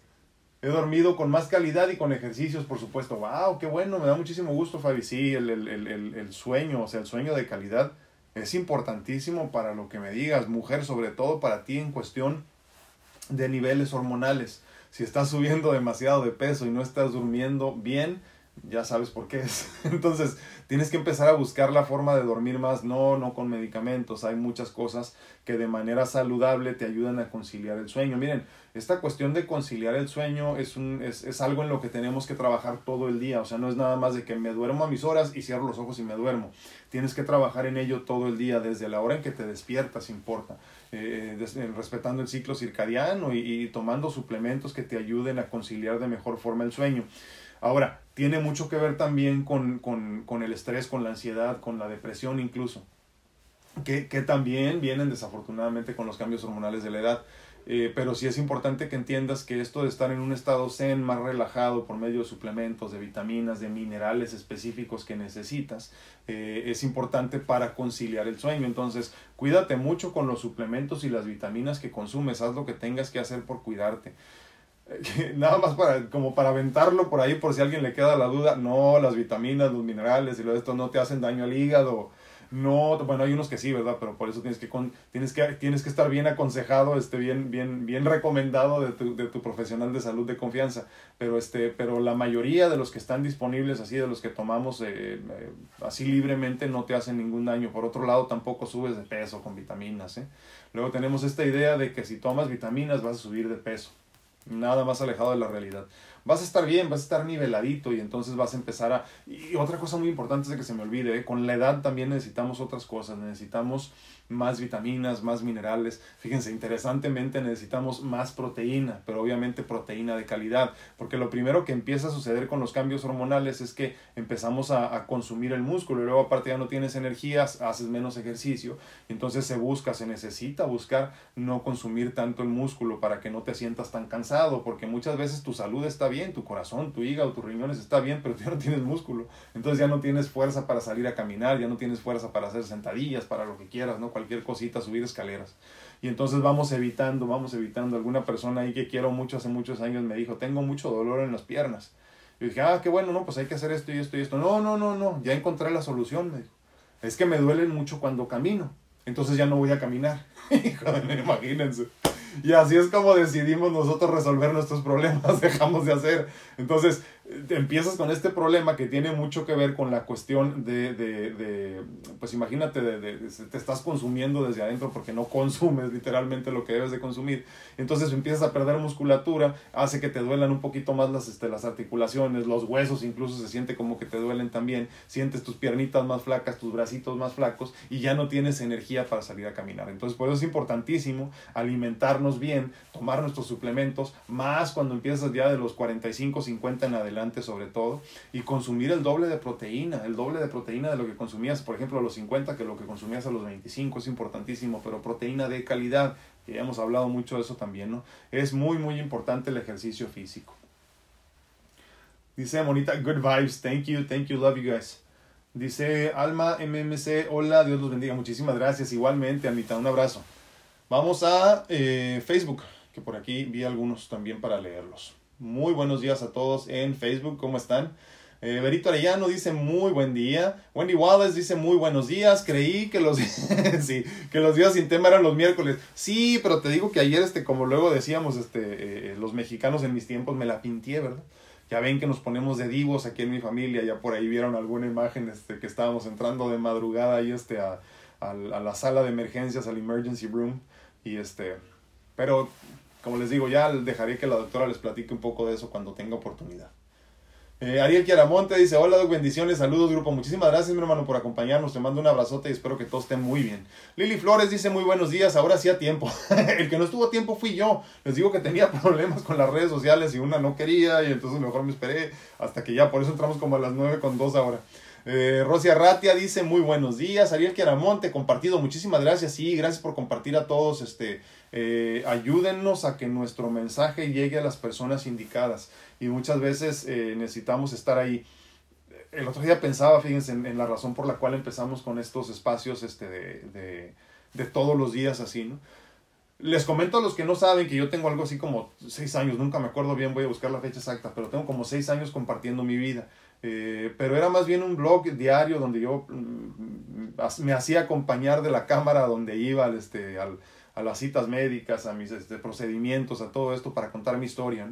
S1: He dormido con más calidad y con ejercicios, por supuesto. ¡Wow! ¡Qué bueno! Me da muchísimo gusto, Fabi. Sí, el, el, el, el, sueño, o sea, el sueño de calidad es importantísimo para lo que me digas, mujer, sobre todo para ti en cuestión de niveles hormonales. Si estás subiendo demasiado de peso y no estás durmiendo bien, ya sabes por qué es. Entonces, tienes que empezar a buscar la forma de dormir más, no, no con medicamentos. Hay muchas cosas que de manera saludable te ayudan a conciliar el sueño. Miren, esta cuestión de conciliar el sueño es, un, es, es algo en lo que tenemos que trabajar todo el día. O sea, no es nada más de que me duermo a mis horas y cierro los ojos y me duermo. Tienes que trabajar en ello todo el día, desde la hora en que te despiertas, importa. Eh, respetando el ciclo circadiano y tomando suplementos que te ayuden a conciliar de mejor forma el sueño. Ahora, tiene mucho que ver también con, con, con el estrés, con la ansiedad, con la depresión incluso, que, que, también vienen desafortunadamente con los cambios hormonales de la edad. Eh, pero sí es importante que entiendas que esto de estar en un estado zen más relajado por medio de suplementos, de vitaminas, de minerales específicos que necesitas, eh, es importante para conciliar el sueño. Entonces, cuídate mucho con los suplementos y las vitaminas que consumes, haz lo que tengas que hacer por cuidarte. nada más para, como para aventarlo por ahí por si a alguien le queda la duda, no, las vitaminas, los minerales y lo de esto no te hacen daño al hígado, no, bueno, hay unos que sí, ¿verdad? Pero por eso tienes que, tienes que, tienes que estar bien aconsejado, este, bien, bien, bien recomendado de tu, de tu profesional de salud de confianza, pero, este, pero la mayoría de los que están disponibles, así, de los que tomamos eh, eh, así libremente, no te hacen ningún daño. Por otro lado, tampoco subes de peso con vitaminas, ¿eh? Luego tenemos esta idea de que si tomas vitaminas vas a subir de peso nada más alejado de la realidad. vas a estar bien, vas a estar niveladito y entonces vas a empezar a... Y otra cosa muy importante es de que se me olvide, ¿eh? con la edad también necesitamos otras cosas, necesitamos más vitaminas, más minerales. Fíjense, interesantemente necesitamos más proteína, pero obviamente proteína de calidad, porque lo primero que empieza a suceder con los cambios hormonales es que empezamos a, consumir el músculo y luego aparte ya no tienes energías, haces menos ejercicio, entonces se busca, se necesita buscar no consumir tanto el músculo para que no te sientas tan cansado, porque muchas veces tu salud está bien, tu corazón, tu hígado, tus riñones está bien, pero ya no tienes músculo, entonces ya no tienes fuerza para salir a caminar, ya no tienes fuerza para hacer sentadillas, para lo que quieras, ¿no? Cualquier cosita, subir escaleras. Y entonces vamos evitando, vamos evitando. Alguna persona ahí que quiero mucho hace muchos años me dijo, tengo mucho dolor en las piernas. Y dije, ah, qué bueno, no, pues hay que hacer esto y esto y esto. No, no, no, no, ya encontré la solución. Es que me duelen mucho cuando camino. Entonces ya no voy a caminar. Imagínense. Y así es como decidimos nosotros resolver nuestros problemas, dejamos de hacer. Entonces, empiezas con este problema que tiene mucho que ver con la cuestión de, de, de pues imagínate, de, te estás consumiendo desde adentro porque no consumes literalmente lo que debes de consumir. Entonces empiezas a perder musculatura, hace que te duelan un poquito más las, este, las articulaciones, los huesos incluso se siente como que te duelen también, sientes tus piernitas más flacas, tus bracitos más flacos y ya no tienes energía para salir a caminar. Entonces por eso es importantísimo alimentarnos bien, tomar nuestros suplementos, más cuando empiezas ya de los 45, 50 en adelante sobre todo, y consumir el doble de proteína, el doble de proteína de lo que consumías, por ejemplo, a los 50 que lo que consumías a los 25 es importantísimo, pero proteína de calidad, que ya hemos hablado mucho de eso también, ¿no? Es muy, muy importante el ejercicio físico. Dice Monita, good vibes, thank you, thank you, love you guys. Dice Alma MMC, hola, Dios los bendiga, muchísimas gracias, igualmente, Anita, un abrazo. Vamos a eh, Facebook, que por aquí vi algunos también para leerlos. Muy buenos días a todos en Facebook, ¿cómo están? Eh, Berito Arellano dice muy buen día. Wendy Wallace dice muy buenos días. Creí que los, sí, que los días sin tema eran los miércoles. Sí, pero te digo que ayer, este, como luego decíamos, este, eh, los mexicanos en mis tiempos me la pinté, ¿verdad? Ya ven que nos ponemos de divos aquí en mi familia. Ya por ahí vieron alguna imagen este, que estábamos entrando de madrugada ahí este, a, a la sala de emergencias, al emergency room. Y este, pero como les digo, ya dejaré que la doctora les platique un poco de eso cuando tenga oportunidad. Eh, Ariel Chiaramonte dice, hola Doc, bendiciones, saludos grupo, muchísimas gracias mi hermano por acompañarnos, te mando un abrazote y espero que todos estén muy bien. Lili Flores dice, muy buenos días, ahora sí a tiempo. El que no estuvo a tiempo fui yo, les digo que tenía problemas con las redes sociales y una no quería y entonces mejor me esperé hasta que ya, por eso entramos como a las 9 con 2 ahora. Eh, Rosia Ratia dice muy buenos días. Ariel Chiaramonte, compartido, muchísimas gracias. Sí, gracias por compartir a todos. Este, eh, ayúdennos a que nuestro mensaje llegue a las personas indicadas. Y muchas veces eh, necesitamos estar ahí. El otro día pensaba, fíjense, en, la razón por la cual empezamos con estos espacios este, de, de, de todos los días así, ¿no? Les comento a los que no saben que yo tengo algo así como seis años, nunca me acuerdo bien, voy a buscar la fecha exacta, pero tengo como seis años compartiendo mi vida. Eh, pero era más bien un blog diario donde yo mm, me hacía acompañar de la cámara donde iba este, al, a las citas médicas, a mis este, procedimientos, a todo esto para contar mi historia.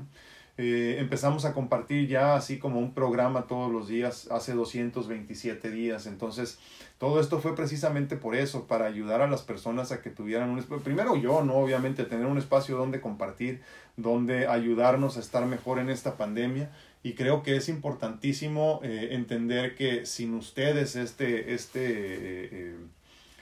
S1: Eh, empezamos a compartir ya así como un programa todos los días hace 227 días. Entonces, todo esto fue precisamente por eso, para ayudar a las personas a que tuvieran un espacio. Primero yo, ¿no? Obviamente, tener un espacio donde compartir, donde ayudarnos a estar mejor en esta pandemia y creo que es importantísimo eh, entender que sin ustedes este, este, eh, eh,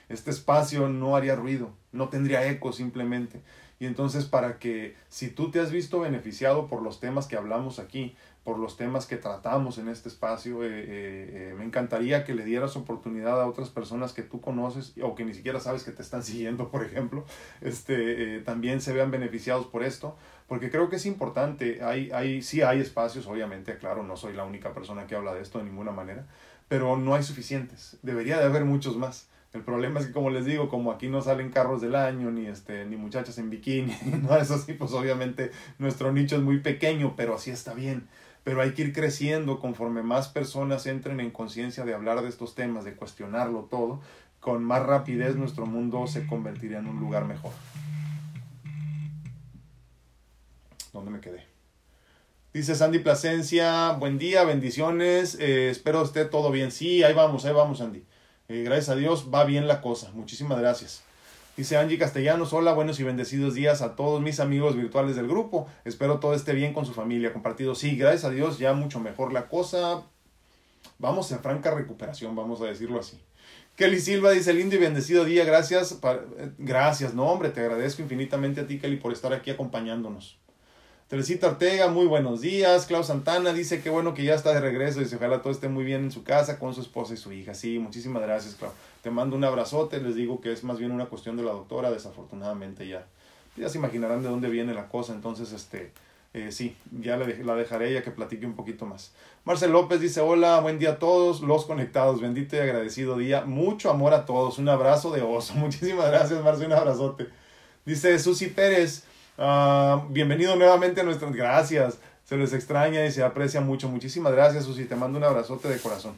S1: este espacio no haría ruido, no tendría eco simplemente. Y entonces para que si tú te has visto beneficiado por los temas que hablamos aquí, por los temas que tratamos en este espacio, me encantaría que le dieras oportunidad a otras personas que tú conoces o que ni siquiera sabes que te están siguiendo, por ejemplo, este, también se vean beneficiados por esto porque creo que es importante, hay, hay, sí hay espacios, obviamente, claro, no soy la única persona que habla de esto de ninguna manera, pero no hay suficientes, debería de haber muchos más. El problema es que, como les digo, como aquí no salen carros del año, ni, este, ni muchachas en bikini, no es así, pues obviamente nuestro nicho es muy pequeño, pero así está bien. Pero hay que ir creciendo conforme más personas entren en conciencia de hablar de estos temas, de cuestionarlo todo, con más rapidez nuestro mundo se convertiría en un lugar mejor. ¿Dónde me quedé? Dice Sandy Plasencia, buen día, bendiciones, eh, espero esté todo bien. Sí, ahí vamos, ahí vamos, Sandy. Eh, gracias a Dios va bien la cosa. Muchísimas gracias. Dice Angie Castellanos, hola, buenos y bendecidos días a todos mis amigos virtuales del grupo. Espero todo esté bien con su familia. Compartido, sí, gracias a Dios, ya mucho mejor la cosa. Vamos en franca recuperación, vamos a decirlo así. Kelly Silva dice, lindo y bendecido día, gracias. Gracias, no hombre, te agradezco infinitamente a ti, Kelly, por estar aquí acompañándonos. Teresita Ortega, muy buenos días. Klaus Santana dice que bueno que ya está de regreso. Dice, ojalá todo esté muy bien en su casa con su esposa y su hija. Sí, muchísimas gracias, Klaus. Te mando un abrazote. Les digo que es más bien una cuestión de la doctora. Desafortunadamente ya, ya se imaginarán de dónde viene la cosa. Entonces, este, eh, sí, ya la dejaré ya que platique un poquito más. Marcel López dice, hola, buen día a todos los conectados. Bendito y agradecido día. Mucho amor a todos. Un abrazo de oso. Muchísimas gracias, Marcel. Un abrazote. Dice Susi Pérez. Ah, bienvenido nuevamente a nuestras gracias. Se les extraña y se aprecia mucho. Muchísimas gracias, Susi. Te mando un abrazote de corazón.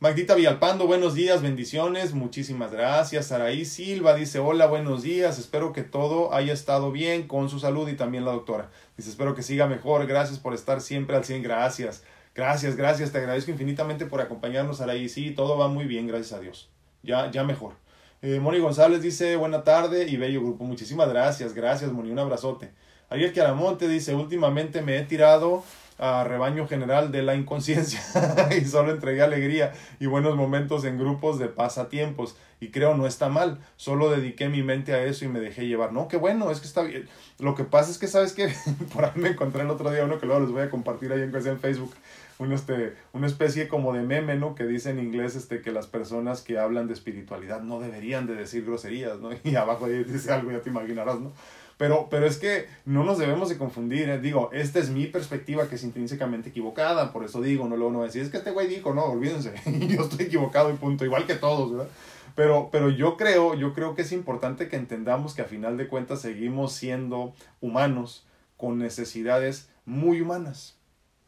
S1: Magdita Villalpando, buenos días, bendiciones, muchísimas gracias. Saraí Silva dice, hola, buenos días, espero que todo haya estado bien con su salud y también la doctora. Dice, espero que siga mejor, gracias por estar siempre al 100, gracias. Gracias, gracias, te agradezco infinitamente por acompañarnos, Saraí. Sí, todo va muy bien, gracias a Dios. Ya, ya mejor. Eh, Moni González dice, buena tarde y bello grupo. Muchísimas gracias, gracias Moni, un abrazote. Ariel Chiaramonte dice, últimamente me he tirado a rebaño general de la inconsciencia y solo entregué alegría y buenos momentos en grupos de pasatiempos y creo no está mal, solo dediqué mi mente a eso y me dejé llevar. No, qué bueno, es que está bien. Lo que pasa es que sabes que por ahí me encontré el otro día uno que luego les voy a compartir ahí en Facebook un, este, una especie como de meme, ¿no? Que dice en inglés este, que las personas que hablan de espiritualidad no deberían de decir groserías, ¿no? Y abajo ahí dice algo, ya te imaginarás, ¿no? Pero, pero es que no nos debemos de confundir, ¿eh? digo, esta es mi perspectiva que es intrínsecamente equivocada, por eso digo, no luego no decir, es que este güey dijo, no, olvídense, yo estoy equivocado y punto, igual que todos, ¿verdad? Pero, pero yo creo, yo creo que es importante que entendamos que a final de cuentas seguimos siendo humanos con necesidades muy humanas.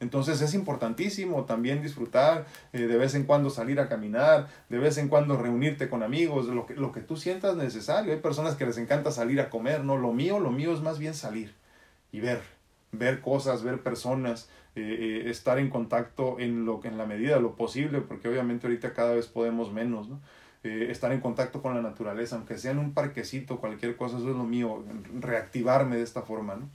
S1: Entonces es importantísimo también disfrutar, eh, de vez en cuando salir a caminar, de vez en cuando reunirte con amigos, lo que, lo que tú sientas necesario. Hay personas que les encanta salir a comer, ¿no? Lo mío, lo mío es más bien salir y ver, ver cosas, ver personas, eh, eh, estar en contacto en, lo, en la medida de lo posible, porque obviamente ahorita cada vez podemos menos, ¿no? estar en contacto con la naturaleza, aunque sea en un parquecito, cualquier cosa, eso es lo mío, reactivarme de esta forma, ¿no?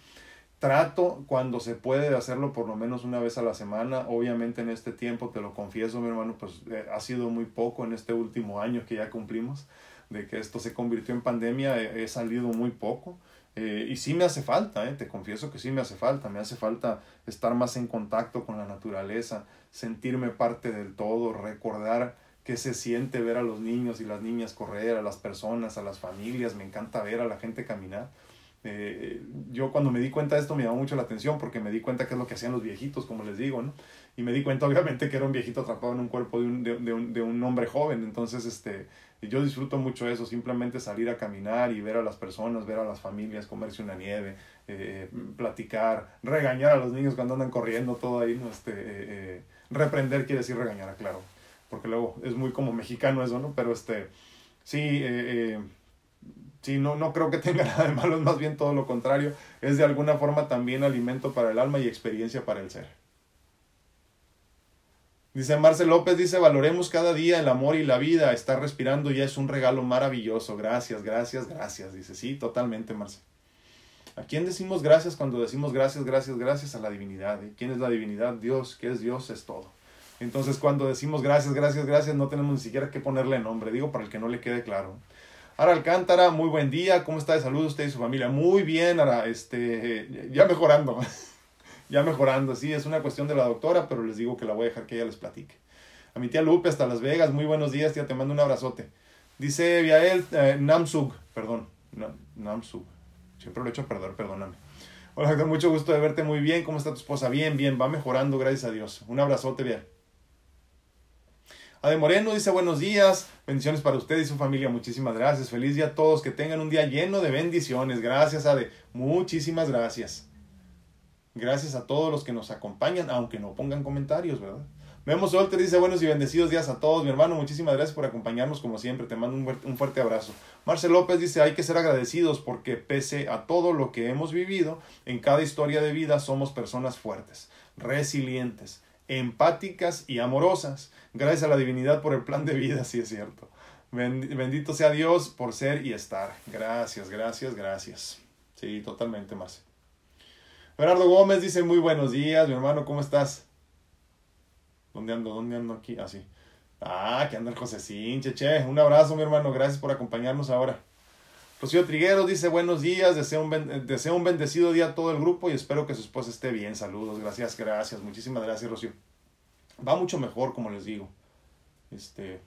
S1: Trato cuando se puede hacerlo por lo menos una vez a la semana. Obviamente en este tiempo, te lo confieso, mi hermano, pues eh, ha sido muy poco en este último año que ya cumplimos, de que esto se convirtió en pandemia, he, salido muy poco. Eh, y sí me hace falta, eh, te confieso que sí me hace falta, me hace falta estar más en contacto con la naturaleza, sentirme parte del todo, recordar qué se siente ver a los niños y las niñas correr, a las personas, a las familias, me encanta ver a la gente caminar. Eh, yo cuando me di cuenta de esto me llamó mucho la atención porque me di cuenta que es lo que hacían los viejitos, como les digo, ¿no? Y me di cuenta obviamente que era un viejito atrapado en un cuerpo de un, de, un, de un hombre joven. Entonces, este, yo disfruto mucho eso, simplemente salir a caminar y ver a las personas, ver a las familias, comerse una nieve, eh, platicar, regañar a los niños cuando andan corriendo, todo ahí, ¿no? Este, eh, reprender quiere decir regañar, claro, porque luego es muy como mexicano eso, ¿no? Pero este, sí, Sí, no, no creo que tenga nada de malo, es más bien todo lo contrario. Es de alguna forma también alimento para el alma y experiencia para el ser. Dice Marcel López, dice, valoremos cada día el amor y la vida. Estar respirando ya es un regalo maravilloso. Gracias, gracias, gracias. Dice, sí, totalmente, Marcel. ¿A quién decimos gracias cuando decimos gracias, gracias, gracias? A la divinidad. ¿Y quién es la divinidad? Dios. ¿Qué es Dios? Es todo. Entonces, cuando decimos gracias, gracias, gracias, no tenemos ni siquiera que ponerle nombre. Digo, para el que no le quede claro. Ara Alcántara, muy buen día. ¿Cómo está de salud usted y su familia? Muy bien, Ara. Este, ya mejorando. ya mejorando. Sí, es una cuestión de la doctora, pero les digo que la voy a dejar que ella les platique. A mi tía Lupe hasta Las Vegas. Muy buenos días, tía. Te mando un abrazote. Dice Viael eh, Namsug. Perdón. Namsug. Siempre lo he hecho perder, perdóname. Hola, con mucho gusto de verte muy bien. ¿Cómo está tu esposa? Bien, bien. Va mejorando, gracias a Dios. Un abrazote, Viael. Ade Moreno dice buenos días, bendiciones para usted y su familia, muchísimas gracias, feliz día a todos, que tengan un día lleno de bendiciones, gracias Ade, muchísimas gracias. Gracias a todos los que nos acompañan, aunque no pongan comentarios, ¿verdad? Vemos Solter dice buenos y bendecidos días a todos, mi hermano, muchísimas gracias por acompañarnos como siempre, te mando un, un fuerte abrazo. Marcel López dice hay que ser agradecidos porque pese a todo lo que hemos vivido, en cada historia de vida somos personas fuertes, resilientes, empáticas y amorosas. Gracias a la divinidad por el plan de vida, sí es cierto. Bendito sea Dios por ser y estar. Gracias, gracias, gracias. Sí, totalmente, más. Gerardo Gómez dice muy buenos días, mi hermano, ¿cómo estás? ¿Dónde ando? ¿Dónde ando aquí? Ah, sí. Ah, que anda el José Che. Un abrazo, mi hermano. Gracias por acompañarnos ahora. Rocío Triguero dice buenos días, deseo un, deseo un bendecido día a todo el grupo y espero que su esposa esté bien. Saludos, gracias, gracias. Muchísimas gracias, Rocío. Va mucho mejor, como les digo. Este,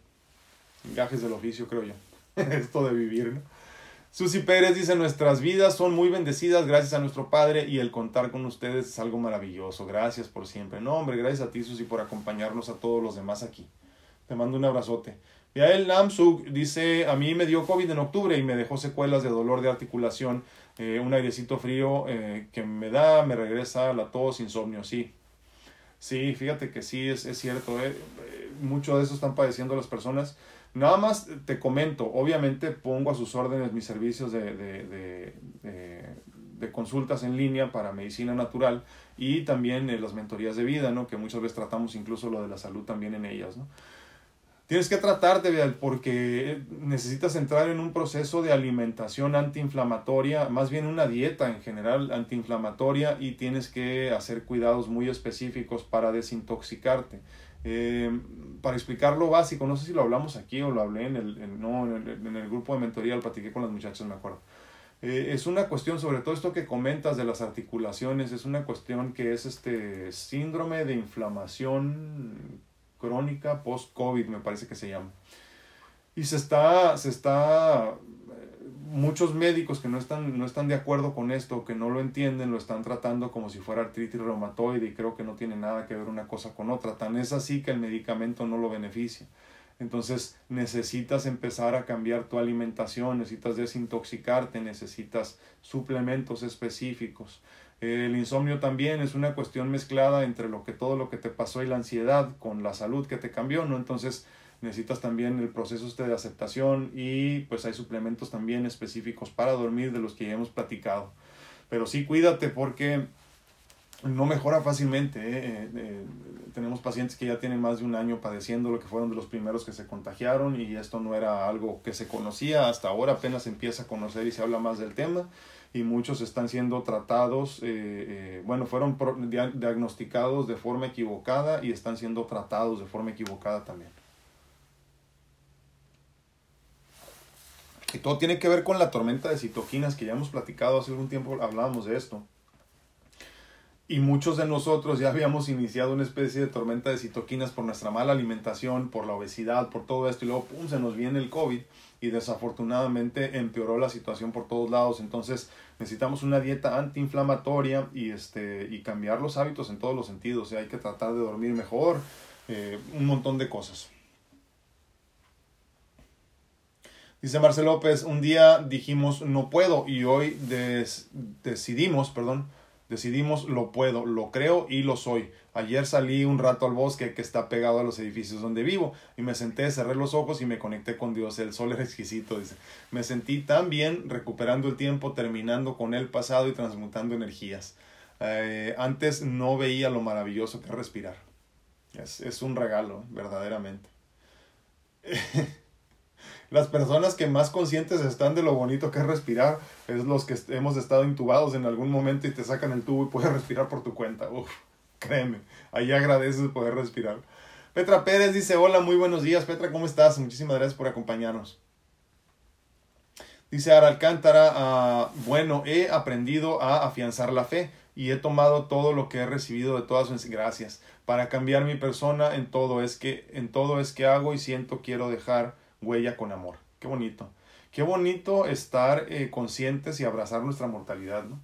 S1: gajes del oficio, creo yo. Esto de vivir, ¿no? Susi Pérez dice, nuestras vidas son muy bendecidas gracias a nuestro Padre y el contar con ustedes es algo maravilloso. Gracias por siempre. No, hombre, gracias a ti, Susi, por acompañarnos a todos los demás aquí. Te mando un abrazote. Yael Namsuk dice, a mí me dio COVID en octubre y me dejó secuelas de dolor de articulación, eh, un airecito frío eh, que me da, me regresa la tos, insomnio, sí. Sí, fíjate que sí, es, es cierto. Eh. Mucho de eso están padeciendo las personas. Nada más te comento, obviamente pongo a sus órdenes mis servicios de, de, de, consultas en línea para medicina natural y también las mentorías de vida, ¿no? que muchas veces tratamos incluso lo de la salud también en ellas. ¿no? Tienes que tratarte, porque necesitas entrar en un proceso de alimentación antiinflamatoria, más bien una dieta en general antiinflamatoria y tienes que hacer cuidados muy específicos para desintoxicarte. Eh, para explicar lo básico, no sé si lo hablamos aquí o lo hablé en el, no, en el, grupo de mentoría, lo platiqué con las muchachas, me acuerdo. Eh, es una cuestión, sobre todo esto que comentas de las articulaciones, es una cuestión que es este síndrome de inflamación crónica post-COVID, me parece que se llama. Y se está, se está, eh, muchos médicos que no están, no están de acuerdo con esto, que no lo entienden, lo están tratando como si fuera artritis reumatoide y creo que no tiene nada que ver una cosa con otra. Tan es así que el medicamento no lo beneficia. Entonces necesitas empezar a cambiar tu alimentación, necesitas desintoxicarte, necesitas suplementos específicos. El insomnio también es una cuestión mezclada entre lo que todo lo que te pasó y la ansiedad con la salud que te cambió, ¿no? Entonces necesitas también el proceso este de aceptación y pues hay suplementos también específicos para dormir de los que ya hemos platicado. Pero sí cuídate porque no mejora fácilmente. ¿eh? Eh, eh, tenemos pacientes que ya tienen más de un año padeciendo lo que fueron de los primeros que se contagiaron y esto no era algo que se conocía hasta ahora, apenas empieza a conocer y se habla más del tema y muchos están siendo tratados, bueno, fueron diagnosticados de forma equivocada y están siendo tratados de forma equivocada también. Y todo tiene que ver con la tormenta de citoquinas que ya hemos platicado hace algún tiempo, hablábamos de esto. Y muchos de nosotros ya habíamos iniciado una especie de tormenta de citoquinas por nuestra mala alimentación, por la obesidad, por todo esto, y luego pum, se nos viene el COVID y desafortunadamente empeoró la situación por todos lados. Entonces necesitamos una dieta antiinflamatoria y, este, y cambiar los hábitos en todos los sentidos. hay que tratar de dormir mejor, eh, un montón de cosas. Dice Marcel López, un día dijimos no puedo y hoy decidimos, perdón, Decidimos lo puedo, lo creo y lo soy. Ayer salí un rato al bosque que está pegado a los edificios donde vivo y me senté, cerré los ojos y me conecté con Dios. El sol era exquisito, dice. Me sentí tan bien recuperando el tiempo, terminando con el pasado y transmutando energías. Eh, antes no veía lo maravilloso que respirar. Es, es un regalo, verdaderamente. las personas que más conscientes están de lo bonito que es respirar es los que hemos estado intubados en algún momento y te sacan el tubo y puedes respirar por tu cuenta. Uf, créeme, ahí agradeces poder respirar. Petra Pérez dice, hola, muy buenos días. Petra, ¿cómo estás? Muchísimas gracias por acompañarnos. Dice Ara Alcántara, ah, bueno, he aprendido a afianzar la fe y he tomado todo lo que he recibido de todas sus gracias para cambiar mi persona en todo es que en todo es que hago y siento quiero dejar huella con amor. Qué bonito. Qué bonito estar eh, conscientes y abrazar nuestra mortalidad, ¿no?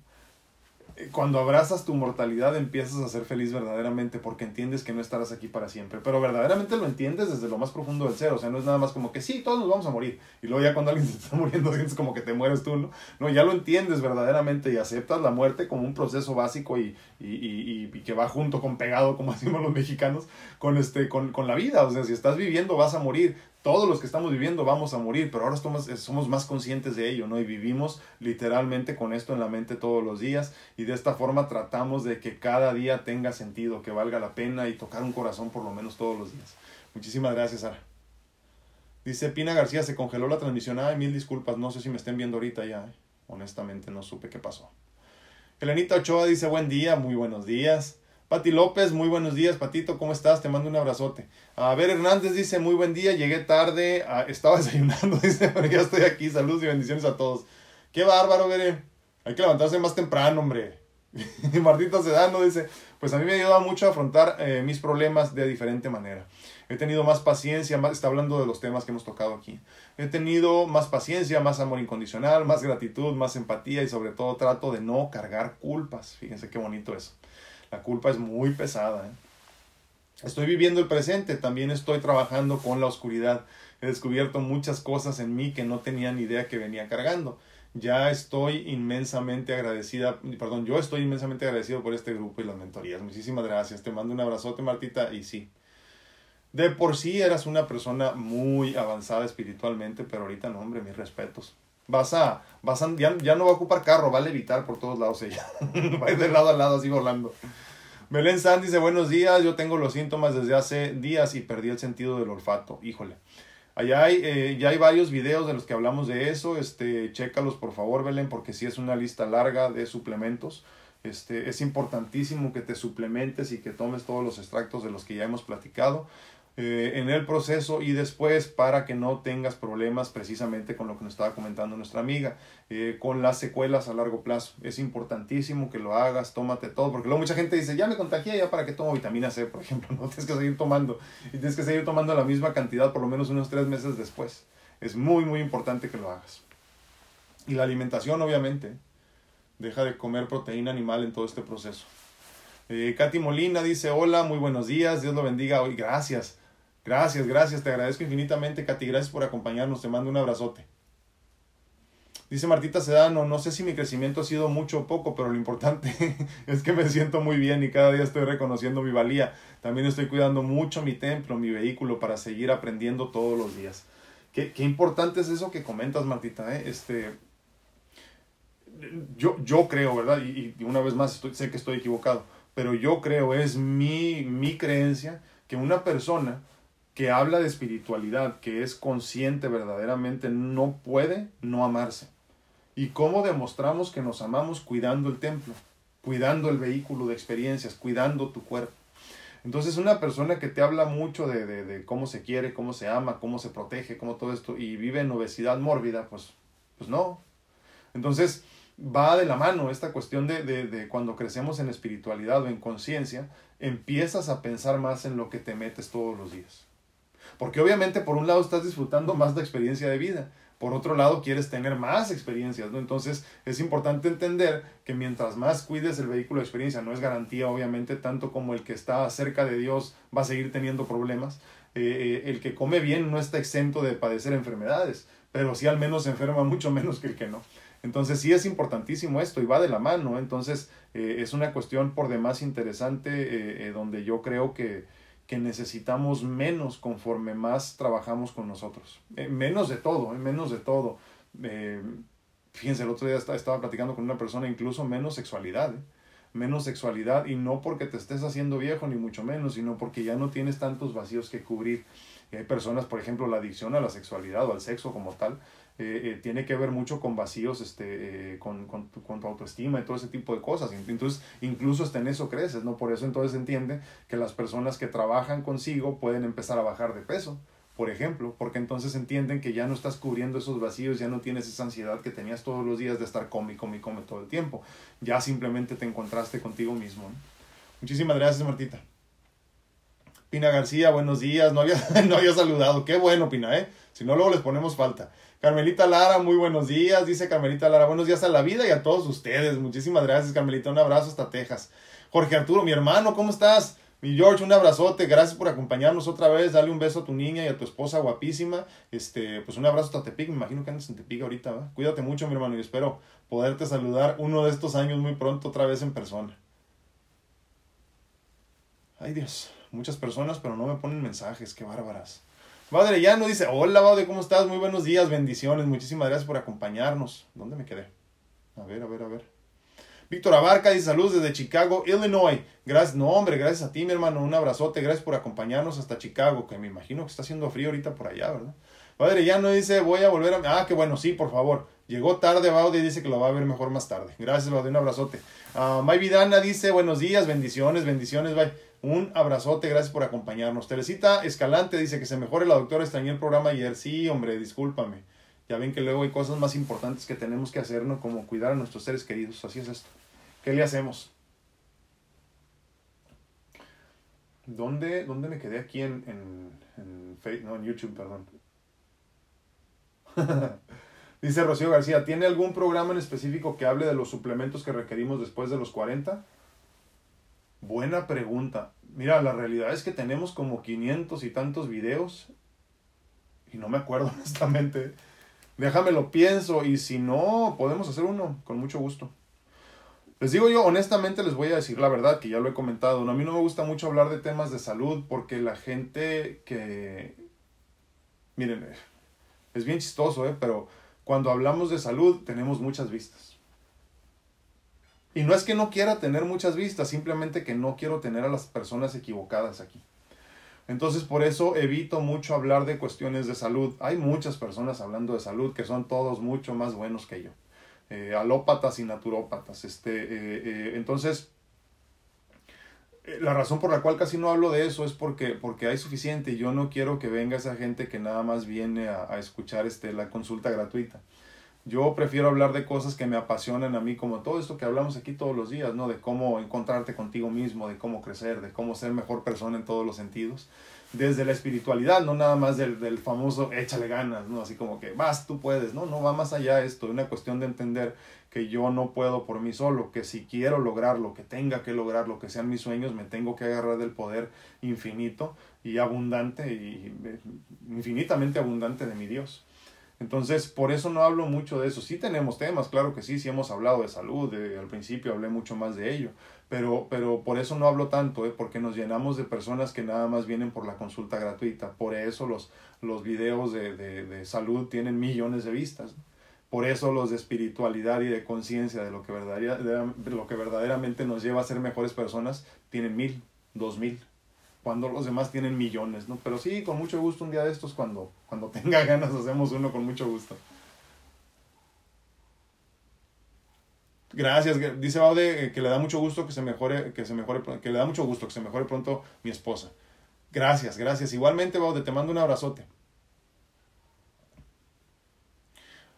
S1: Eh, cuando abrazas tu mortalidad empiezas a ser feliz verdaderamente porque entiendes que no estarás aquí para siempre. Pero verdaderamente lo entiendes desde lo más profundo del ser. O sea, no es nada más como que sí, todos nos vamos a morir. Y luego ya cuando alguien se está muriendo sientes como que te mueres tú, ¿no? No, ya lo entiendes verdaderamente y aceptas la muerte como un proceso básico y, y, y, y que va junto con pegado, como decimos los mexicanos, con, este, con, con la vida. O sea, si estás viviendo vas a morir todos los que estamos viviendo vamos a morir, pero ahora somos, más conscientes de ello, ¿no? Y vivimos literalmente con esto en la mente todos los días y de esta forma tratamos de que cada día tenga sentido, que valga la pena y tocar un corazón por lo menos todos los días. Muchísimas gracias, Sara. Dice Pina García, se congeló la transmisión. Ay, mil disculpas, no sé si me estén viendo ahorita ya. Honestamente no supe qué pasó. Elenita Ochoa dice, buen día, muy buenos días. Pati López, muy buenos días, Patito, ¿cómo estás? Te mando un abrazote. A ver, Hernández dice, muy buen día, llegué tarde, ah, estaba desayunando, dice, pero ya estoy aquí, saludos y bendiciones a todos. Qué bárbaro, veré. Hay que levantarse más temprano, hombre. Y Martita Sedano dice, pues a mí me ha ayudado mucho a afrontar eh, mis problemas de diferente manera. He tenido más paciencia, está hablando de los temas que hemos tocado aquí. He tenido más paciencia, más amor incondicional, más gratitud, más empatía y sobre todo trato de no cargar culpas. Fíjense qué bonito eso. La culpa es muy pesada. ¿eh? Estoy viviendo el presente, también estoy trabajando con la oscuridad. He descubierto muchas cosas en mí que no tenía ni idea que venía cargando. Ya estoy inmensamente agradecida, perdón, yo estoy inmensamente agradecido por este grupo y las mentorías. Muchísimas gracias. Te mando un abrazote, Martita, y sí. De por sí eras una persona muy avanzada espiritualmente, pero ahorita no, hombre, mis respetos. Vas a, vas a, ya, ya no va a ocupar carro, va a levitar por todos lados ella. va a ir de lado a lado así volando. Belén San dice, buenos días, yo tengo los síntomas desde hace días y perdí el sentido del olfato. Híjole. Allá hay, eh, ya hay varios videos de los que hablamos de eso. Este, chécalos por favor, Belén, porque sí es una lista larga de suplementos. Este, es importantísimo que te suplementes y que tomes todos los extractos de los que ya hemos platicado. Eh, en el proceso y después para que no tengas problemas precisamente con lo que nos estaba comentando nuestra amiga, eh, con las secuelas a largo plazo. Es importantísimo que lo hagas, tómate todo, porque luego mucha gente dice, ya me contagié, ya para qué tomo vitamina C, por ejemplo, no tienes que seguir tomando y tienes que seguir tomando la misma cantidad por lo menos unos tres meses después. Es muy, muy importante que lo hagas. Y la alimentación, obviamente, deja de comer proteína animal en todo este proceso. Eh, Katy Molina dice, hola, muy buenos días, Dios lo bendiga hoy, gracias. Gracias, gracias, te agradezco infinitamente, Katy, gracias por acompañarnos, te mando un abrazote. Dice Martita Sedano, no sé si mi crecimiento ha sido mucho o poco, pero lo importante es que me siento muy bien y cada día estoy reconociendo mi valía. También estoy cuidando mucho mi templo, mi vehículo, para seguir aprendiendo todos los días. Qué, qué importante es eso que comentas, Martita. ¿eh? Este, yo, yo creo, ¿verdad? Y, y una vez más sé que estoy equivocado, pero yo creo, es mi, mi creencia, que una persona que habla de espiritualidad, que es consciente verdaderamente, no puede no amarse. ¿Y cómo demostramos que nos amamos cuidando el templo, cuidando el vehículo de experiencias, cuidando tu cuerpo? Entonces una persona que te habla mucho de, de, cómo se quiere, cómo se ama, cómo se protege, cómo todo esto, y vive en obesidad mórbida, pues, pues no. Entonces va de la mano esta cuestión de, de, de cuando crecemos en espiritualidad o en conciencia, empiezas a pensar más en lo que te metes todos los días. Porque obviamente por un lado estás disfrutando más la experiencia de vida, por otro lado quieres tener más experiencias, ¿no? Entonces es importante entender que mientras más cuides el vehículo de experiencia, no es garantía obviamente, tanto como el que está cerca de Dios va a seguir teniendo problemas, eh, eh, el que come bien no está exento de padecer enfermedades, pero sí al menos se enferma mucho menos que el que no. Entonces sí es importantísimo esto y va de la mano, entonces eh, es una cuestión por demás interesante donde yo creo que, que necesitamos menos conforme más trabajamos con nosotros. Eh, menos de todo, eh, menos de todo. Eh, fíjense, el otro día estaba platicando con una persona, incluso menos sexualidad. Menos sexualidad y no porque te estés haciendo viejo, ni mucho menos, sino porque ya no tienes tantos vacíos que cubrir. hay personas, por ejemplo, la adicción a la sexualidad o al sexo como tal, eh, eh, tiene que ver mucho con vacíos, este, eh, con, con, con, tu, autoestima y todo ese tipo de cosas. Entonces, incluso hasta en eso creces, ¿no? Por eso entonces entiende que las personas que trabajan consigo pueden empezar a bajar de peso, por ejemplo, porque entonces entienden que ya no estás cubriendo esos vacíos, ya no tienes esa ansiedad que tenías todos los días de estar come, come, come todo el tiempo. Ya simplemente te encontraste contigo mismo. Muchísimas gracias, Martita. Pina García, buenos días. No había, no había saludado. Qué bueno, Pina, ¿eh? Si no, luego les ponemos falta. Carmelita Lara, muy buenos días. Dice Carmelita Lara, buenos días a la vida y a todos ustedes. Muchísimas gracias, Carmelita. Un abrazo hasta Texas. Jorge Arturo, mi hermano, ¿cómo estás? Mi George, un abrazote. Gracias por acompañarnos otra vez. Dale un beso a tu niña y a tu esposa guapísima. Este, pues un abrazo hasta Tepic. Me imagino que andas en Tepic ahorita, ¿va? Cuídate mucho, mi hermano, y espero poderte saludar uno de estos años muy pronto otra vez en persona. Ay, Dios. Muchas personas, pero no me ponen mensajes. Qué bárbaras. Padre ya no dice, hola Baude, ¿cómo estás? Muy buenos días, bendiciones, muchísimas gracias por acompañarnos. ¿Dónde me quedé? A ver, a ver, a ver. Víctor Abarca dice saludos desde Chicago, Illinois. Gracias, no hombre, gracias a ti, mi hermano. Un abrazote, gracias por acompañarnos hasta Chicago, que me imagino que está haciendo frío ahorita por allá, ¿verdad? Padre ya no dice, voy a volver a... Ah, qué bueno, sí, por favor. Llegó tarde, Baude, y dice que lo va a ver mejor más tarde. Gracias, Baude, un abrazote. Uh, May Vidana dice, buenos días, bendiciones, bendiciones, bye. Un abrazote, gracias por acompañarnos. Teresita Escalante dice que se mejore la doctora, extrañé el programa ayer. Sí, hombre, discúlpame. Ya ven que luego hay cosas más importantes que tenemos que hacer, ¿no? Como cuidar a nuestros seres queridos. Así es esto. ¿Qué le hacemos? ¿Dónde, dónde me quedé aquí en, en, en, Facebook? No, en YouTube, perdón. Dice Rocío García, ¿tiene algún programa en específico que hable de los suplementos que requerimos después de los 40? Buena pregunta. Mira, la realidad es que tenemos como 500 y tantos videos y no me acuerdo honestamente. Déjame lo pienso y si no, podemos hacer uno con mucho gusto. Les digo yo, honestamente les voy a decir la verdad, que ya lo he comentado. A mí no me gusta mucho hablar de temas de salud porque la gente que... Miren, es bien chistoso, ¿eh? pero cuando hablamos de salud tenemos muchas vistas. Y no es que no quiera tener muchas vistas, simplemente que no quiero tener a las personas equivocadas aquí. Entonces por eso evito mucho hablar de cuestiones de salud. Hay muchas personas hablando de salud que son todos mucho más buenos que yo. Eh, alópatas y naturópatas. Este, eh, eh, entonces, la razón por la cual casi no hablo de eso es porque, porque hay suficiente. Yo no quiero que venga esa gente que nada más viene a, a escuchar este, la consulta gratuita. Yo prefiero hablar de cosas que me apasionan a mí, como todo esto que hablamos aquí todos los días, ¿no? De cómo encontrarte contigo mismo, de cómo crecer, de cómo ser mejor persona en todos los sentidos. Desde la espiritualidad, no nada más del, del famoso échale ganas, ¿no? Así como que vas, tú puedes, ¿no? No va más allá esto, es una cuestión de entender que yo no puedo por mí solo, que si quiero lograrlo, que tenga que lograrlo, que sean mis sueños, me tengo que agarrar del poder infinito y abundante y eh, infinitamente abundante de mi Dios. Entonces, por eso no hablo mucho de eso. Sí tenemos temas, claro que sí, sí hemos hablado de salud, al principio hablé mucho más de ello, pero, pero por eso no hablo tanto, ¿eh? porque nos llenamos de personas que nada más vienen por la consulta gratuita. Por eso los, los videos de, de, de salud tienen millones de vistas. Por eso los de espiritualidad y de conciencia de, lo que de lo que verdaderamente nos lleva a ser mejores personas tienen mil, dos mil cuando los demás tienen millones, ¿no? Pero sí, con mucho gusto un día de estos, cuando, cuando tenga ganas, hacemos uno con mucho gusto. Gracias, dice Baude eh, que le da mucho gusto que se mejore, que se mejore, que le da mucho gusto que se mejore pronto mi esposa. Gracias, gracias. Igualmente, Baude, te mando un abrazote.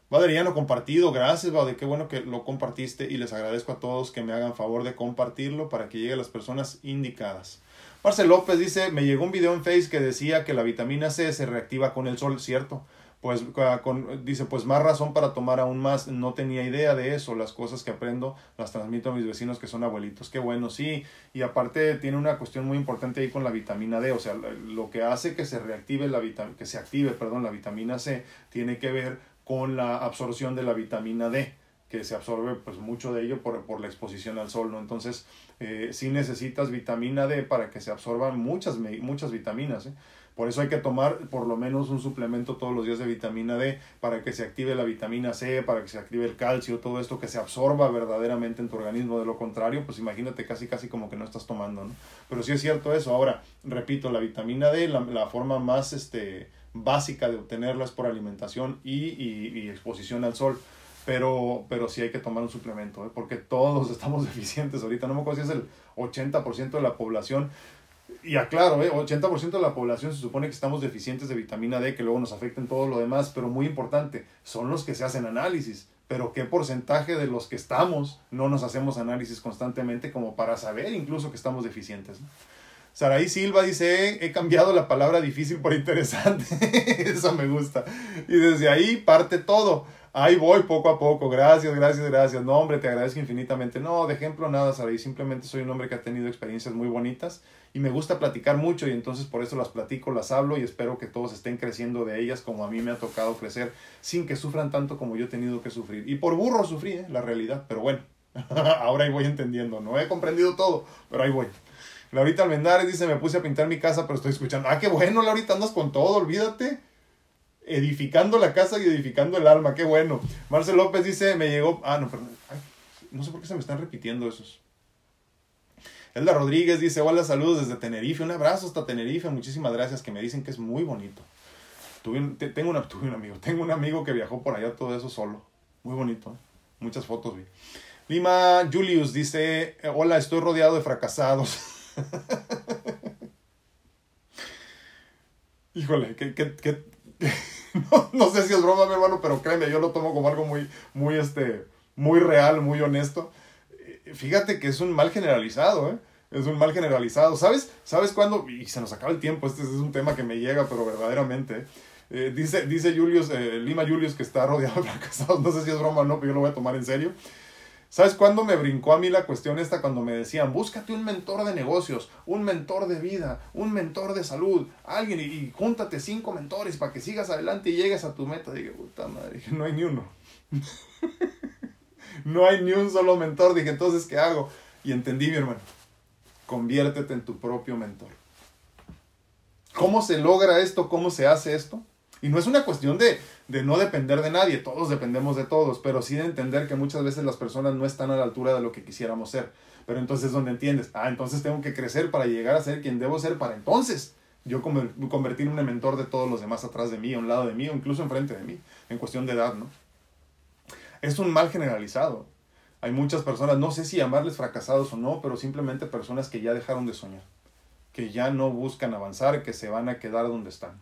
S1: Valeriano compartido, gracias Baude, qué bueno que lo compartiste y les agradezco a todos que me hagan favor de compartirlo para que llegue a las personas indicadas. Marcel López dice, me llegó un video en Face que decía que la vitamina C se reactiva con el sol, ¿cierto? Pues con, dice, pues más razón para tomar aún más. No tenía idea de eso. Las cosas que aprendo las transmito a mis vecinos que son abuelitos. Qué bueno, sí. Y aparte tiene una cuestión muy importante ahí con la vitamina D. O sea, lo que hace que se reactive la que se active, perdón, la vitamina C, tiene que ver con la absorción de la vitamina D que se absorbe pues mucho de ello por, por la exposición al sol, ¿no? Entonces, eh, sí necesitas vitamina D para que se absorban muchas, muchas vitaminas, ¿eh? Por eso hay que tomar por lo menos un suplemento todos los días de vitamina D para que se active la vitamina C, para que se active el calcio, todo esto que se absorba verdaderamente en tu organismo. De lo contrario, pues imagínate casi casi como que no estás tomando, ¿no? Pero sí es cierto eso. Ahora, repito, la vitamina D, la, la forma más este, básica de obtenerla es por alimentación y, y, y exposición al sol pero, pero sí hay que tomar un suplemento, ¿eh? porque todos estamos deficientes ahorita. No me acuerdo si es el 80% de la población. Y aclaro, ¿eh? 80% de la población se supone que estamos deficientes de vitamina D, que luego nos afecta en todo lo demás, pero muy importante, son los que se hacen análisis. Pero qué porcentaje de los que estamos no nos hacemos análisis constantemente como para saber incluso que estamos deficientes. ¿no? Saraí Silva dice, he cambiado la palabra difícil por interesante. Eso me gusta. Y desde ahí parte todo. Ahí voy poco a poco. Gracias, gracias, gracias. No, hombre, te agradezco infinitamente. No, de ejemplo nada, Saraí. Simplemente soy un hombre que ha tenido experiencias muy bonitas y me gusta platicar mucho y entonces por eso las platico, las hablo y espero que todos estén creciendo de ellas como a mí me ha tocado crecer sin que sufran tanto como yo he tenido que sufrir. Y por burro sufrí, ¿eh? la realidad. Pero bueno, ahora ahí voy entendiendo. No he comprendido todo, pero ahí voy. Laurita Almendares dice, me puse a pintar mi casa, pero estoy escuchando. Ah, qué bueno, Laurita, andas con todo, olvídate edificando la casa y edificando el alma, qué bueno. Marcel López dice, me llegó, ah, no, perdón, No sé por qué se me están repitiendo esos. Elda Rodríguez dice, hola, saludos desde Tenerife. Un abrazo hasta Tenerife. Muchísimas gracias que me dicen que es muy bonito. Tuve tengo, una, tuve un amigo, tengo un amigo que viajó por allá todo eso solo. Muy bonito. ¿eh? Muchas fotos vi. Lima Julius dice, hola, estoy rodeado de fracasados. Híjole, que, que, no, sé si es broma, mi hermano, pero créeme, yo lo tomo como algo muy, muy, este, muy real, muy honesto. Fíjate que es un mal generalizado, ¿eh? Es un mal generalizado. ¿Sabes? ¿Sabes cuándo? Y se nos acaba el tiempo, este es un tema que me llega, pero verdaderamente. Eh, dice, dice Julius, eh, Lima Julius que está rodeado de fracasados. No sé si es broma o no, pero yo lo voy a tomar en serio. ¿Sabes cuándo me brincó a mí la cuestión esta? Cuando me decían, búscate un mentor de negocios, un mentor de vida, un mentor de salud, alguien, y, júntate cinco mentores para que sigas adelante y llegues a tu meta. Dije, puta madre, no hay ni uno. no hay ni un solo mentor. Dije, entonces, ¿qué hago? Y entendí, mi hermano, conviértete en tu propio mentor. ¿Cómo se logra esto? ¿Cómo se hace esto? Y no es una cuestión de, de, no depender de nadie, todos dependemos de todos, pero sí de entender que muchas veces las personas no están a la altura de lo que quisiéramos ser. Pero entonces es donde entiendes, ah, entonces tengo que crecer para llegar a ser quien debo ser para entonces yo convertirme en un mentor de todos los demás atrás de mí, a un lado de mí, o incluso enfrente de mí, en cuestión de edad, ¿no? Es un mal generalizado. Hay muchas personas, no sé si llamarles fracasados o no, pero simplemente personas que ya dejaron de soñar, que ya no buscan avanzar, que se van a quedar donde están.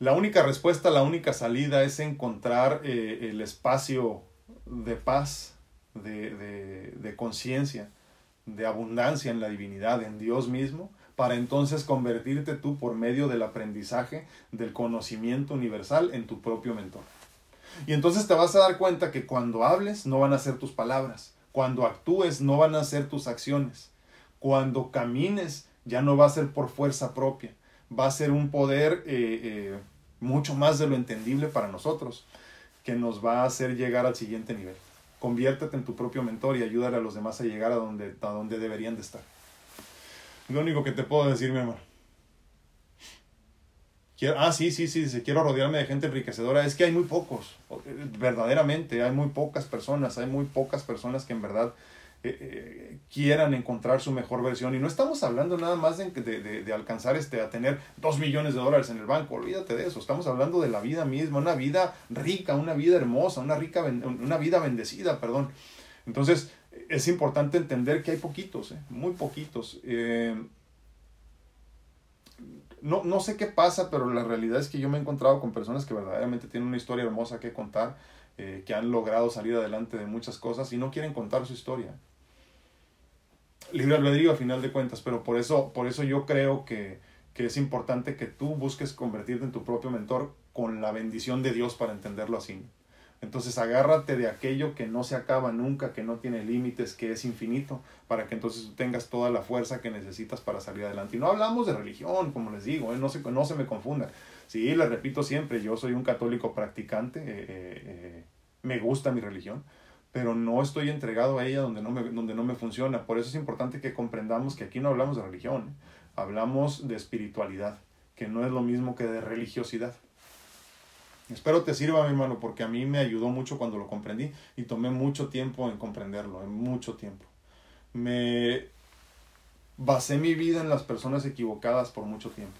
S1: La única respuesta, la única salida es encontrar eh, el espacio de paz, de, de conciencia, de abundancia en la divinidad, en Dios mismo, para entonces convertirte tú por medio del aprendizaje, del conocimiento universal en tu propio mentor. Y entonces te vas a dar cuenta que cuando hables no van a ser tus palabras, cuando actúes no van a ser tus acciones, cuando camines ya no va a ser por fuerza propia, va a ser un poder eh, eh, mucho más de lo entendible para nosotros, que nos va a hacer llegar al siguiente nivel. Conviértete en tu propio mentor y ayúdale a los demás a llegar a donde, a donde deberían de estar. Lo único que te puedo decir, mi hermano. ah, sí, sí, sí, dice, quiero rodearme de gente enriquecedora. Es que hay muy pocos, verdaderamente, hay muy pocas personas, hay muy pocas personas que en verdad eh, eh, quieran encontrar su mejor versión. Y no estamos hablando nada más de, de, de, alcanzar este, a tener dos millones de dólares en el banco, olvídate de eso. Estamos hablando de la vida misma, una vida rica, una vida hermosa, una, rica, una vida bendecida, perdón. Entonces, es importante entender que hay poquitos, eh, muy poquitos. no, no sé qué pasa, pero la realidad es que yo me he encontrado con personas que verdaderamente tienen una historia hermosa que contar, que han logrado salir adelante de muchas cosas y no quieren contar su historia libre albedrío a final de cuentas, pero por eso, por eso yo creo que, que es importante que tú busques convertirte en tu propio mentor con la bendición de Dios para entenderlo así. Entonces agárrate de aquello que no se acaba nunca, que no tiene límites, que es infinito, para que entonces tú tengas toda la fuerza que necesitas para salir adelante. Y no hablamos de religión, como les digo, ¿eh? no, se, no se me confundan. Sí, les repito siempre, yo soy un católico practicante, eh, eh, me gusta mi religión, pero no estoy entregado a ella donde no, me, donde no me funciona. Por eso es importante que comprendamos que aquí no hablamos de religión, hablamos de espiritualidad, que no es lo mismo que de religiosidad. Espero te sirva, mi hermano, porque a mí me ayudó mucho cuando lo comprendí y tomé mucho tiempo en comprenderlo, en mucho tiempo. Me basé mi vida en las personas equivocadas por mucho tiempo.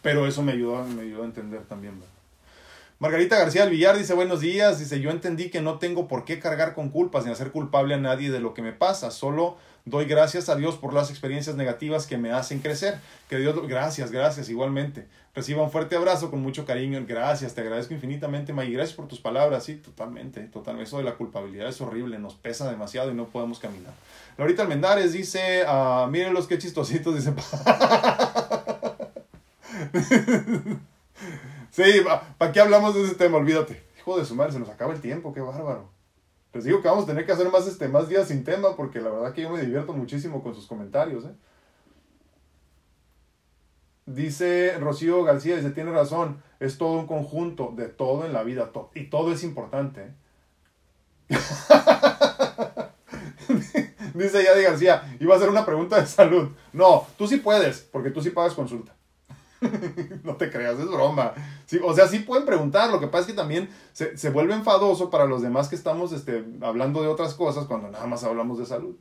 S1: Pero eso me ayudó, me ayudó a entender también. ¿verdad? Margarita García Villar dice buenos días, dice yo entendí que no tengo por qué cargar con culpas ni hacer culpable a nadie de lo que me pasa, solo doy gracias a Dios por las experiencias negativas que me hacen crecer. Que Dios, gracias, gracias igualmente. Reciba un fuerte abrazo con mucho cariño, gracias, te agradezco infinitamente, May, gracias por tus palabras, sí, totalmente, totalmente. Eso de la culpabilidad es horrible, nos pesa demasiado y no podemos caminar. Laurita Almendares dice, uh, miren los que chistositos, dice. Sí, ¿para qué hablamos de ese tema? Olvídate. Hijo de su madre, se nos acaba el tiempo, qué bárbaro. Les digo que vamos a tener que hacer más, este, más días sin tema porque la verdad que yo me divierto muchísimo con sus comentarios. ¿eh? Dice Rocío García, dice, tiene razón, es todo un conjunto de todo en la vida y todo es importante. ¿eh? dice Yadi García, iba a hacer una pregunta de salud. No, tú sí puedes, porque tú sí pagas consulta. no te creas, es broma. O sea, sí pueden preguntar, lo que pasa es que también se, se vuelve enfadoso para los demás que estamos este, hablando de otras cosas cuando nada más hablamos de salud.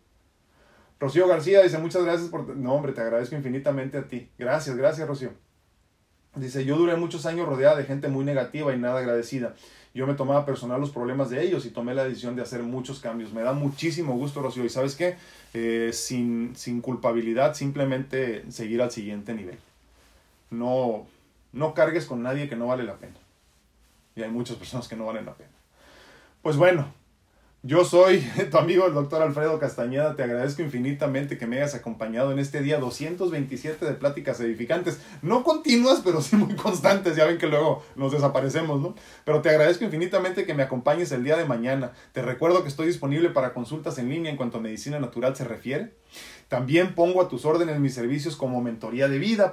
S1: Rocío García dice, muchas gracias por... No, hombre, te agradezco infinitamente a ti. Gracias, gracias, Rocío. Dice, yo duré muchos años rodeada de gente muy negativa y nada agradecida. Yo me tomaba personal los problemas de ellos y tomé la decisión de hacer muchos cambios. Me da muchísimo gusto, Rocío. Y sabes qué, eh, sin, sin culpabilidad, simplemente seguir al siguiente nivel. No, no cargues con nadie que no vale la pena. Y hay muchas personas que no valen la pena. Pues bueno, yo soy tu amigo el doctor Alfredo Castañeda, te agradezco infinitamente que me hayas acompañado en este día 227 de pláticas edificantes, no continuas, pero sí muy constantes, ya ven que luego nos desaparecemos, ¿no? Pero te agradezco infinitamente que me acompañes el día de mañana, te recuerdo que estoy disponible para consultas en línea en cuanto a medicina natural se refiere, también pongo a tus órdenes mis servicios como mentoría de vida,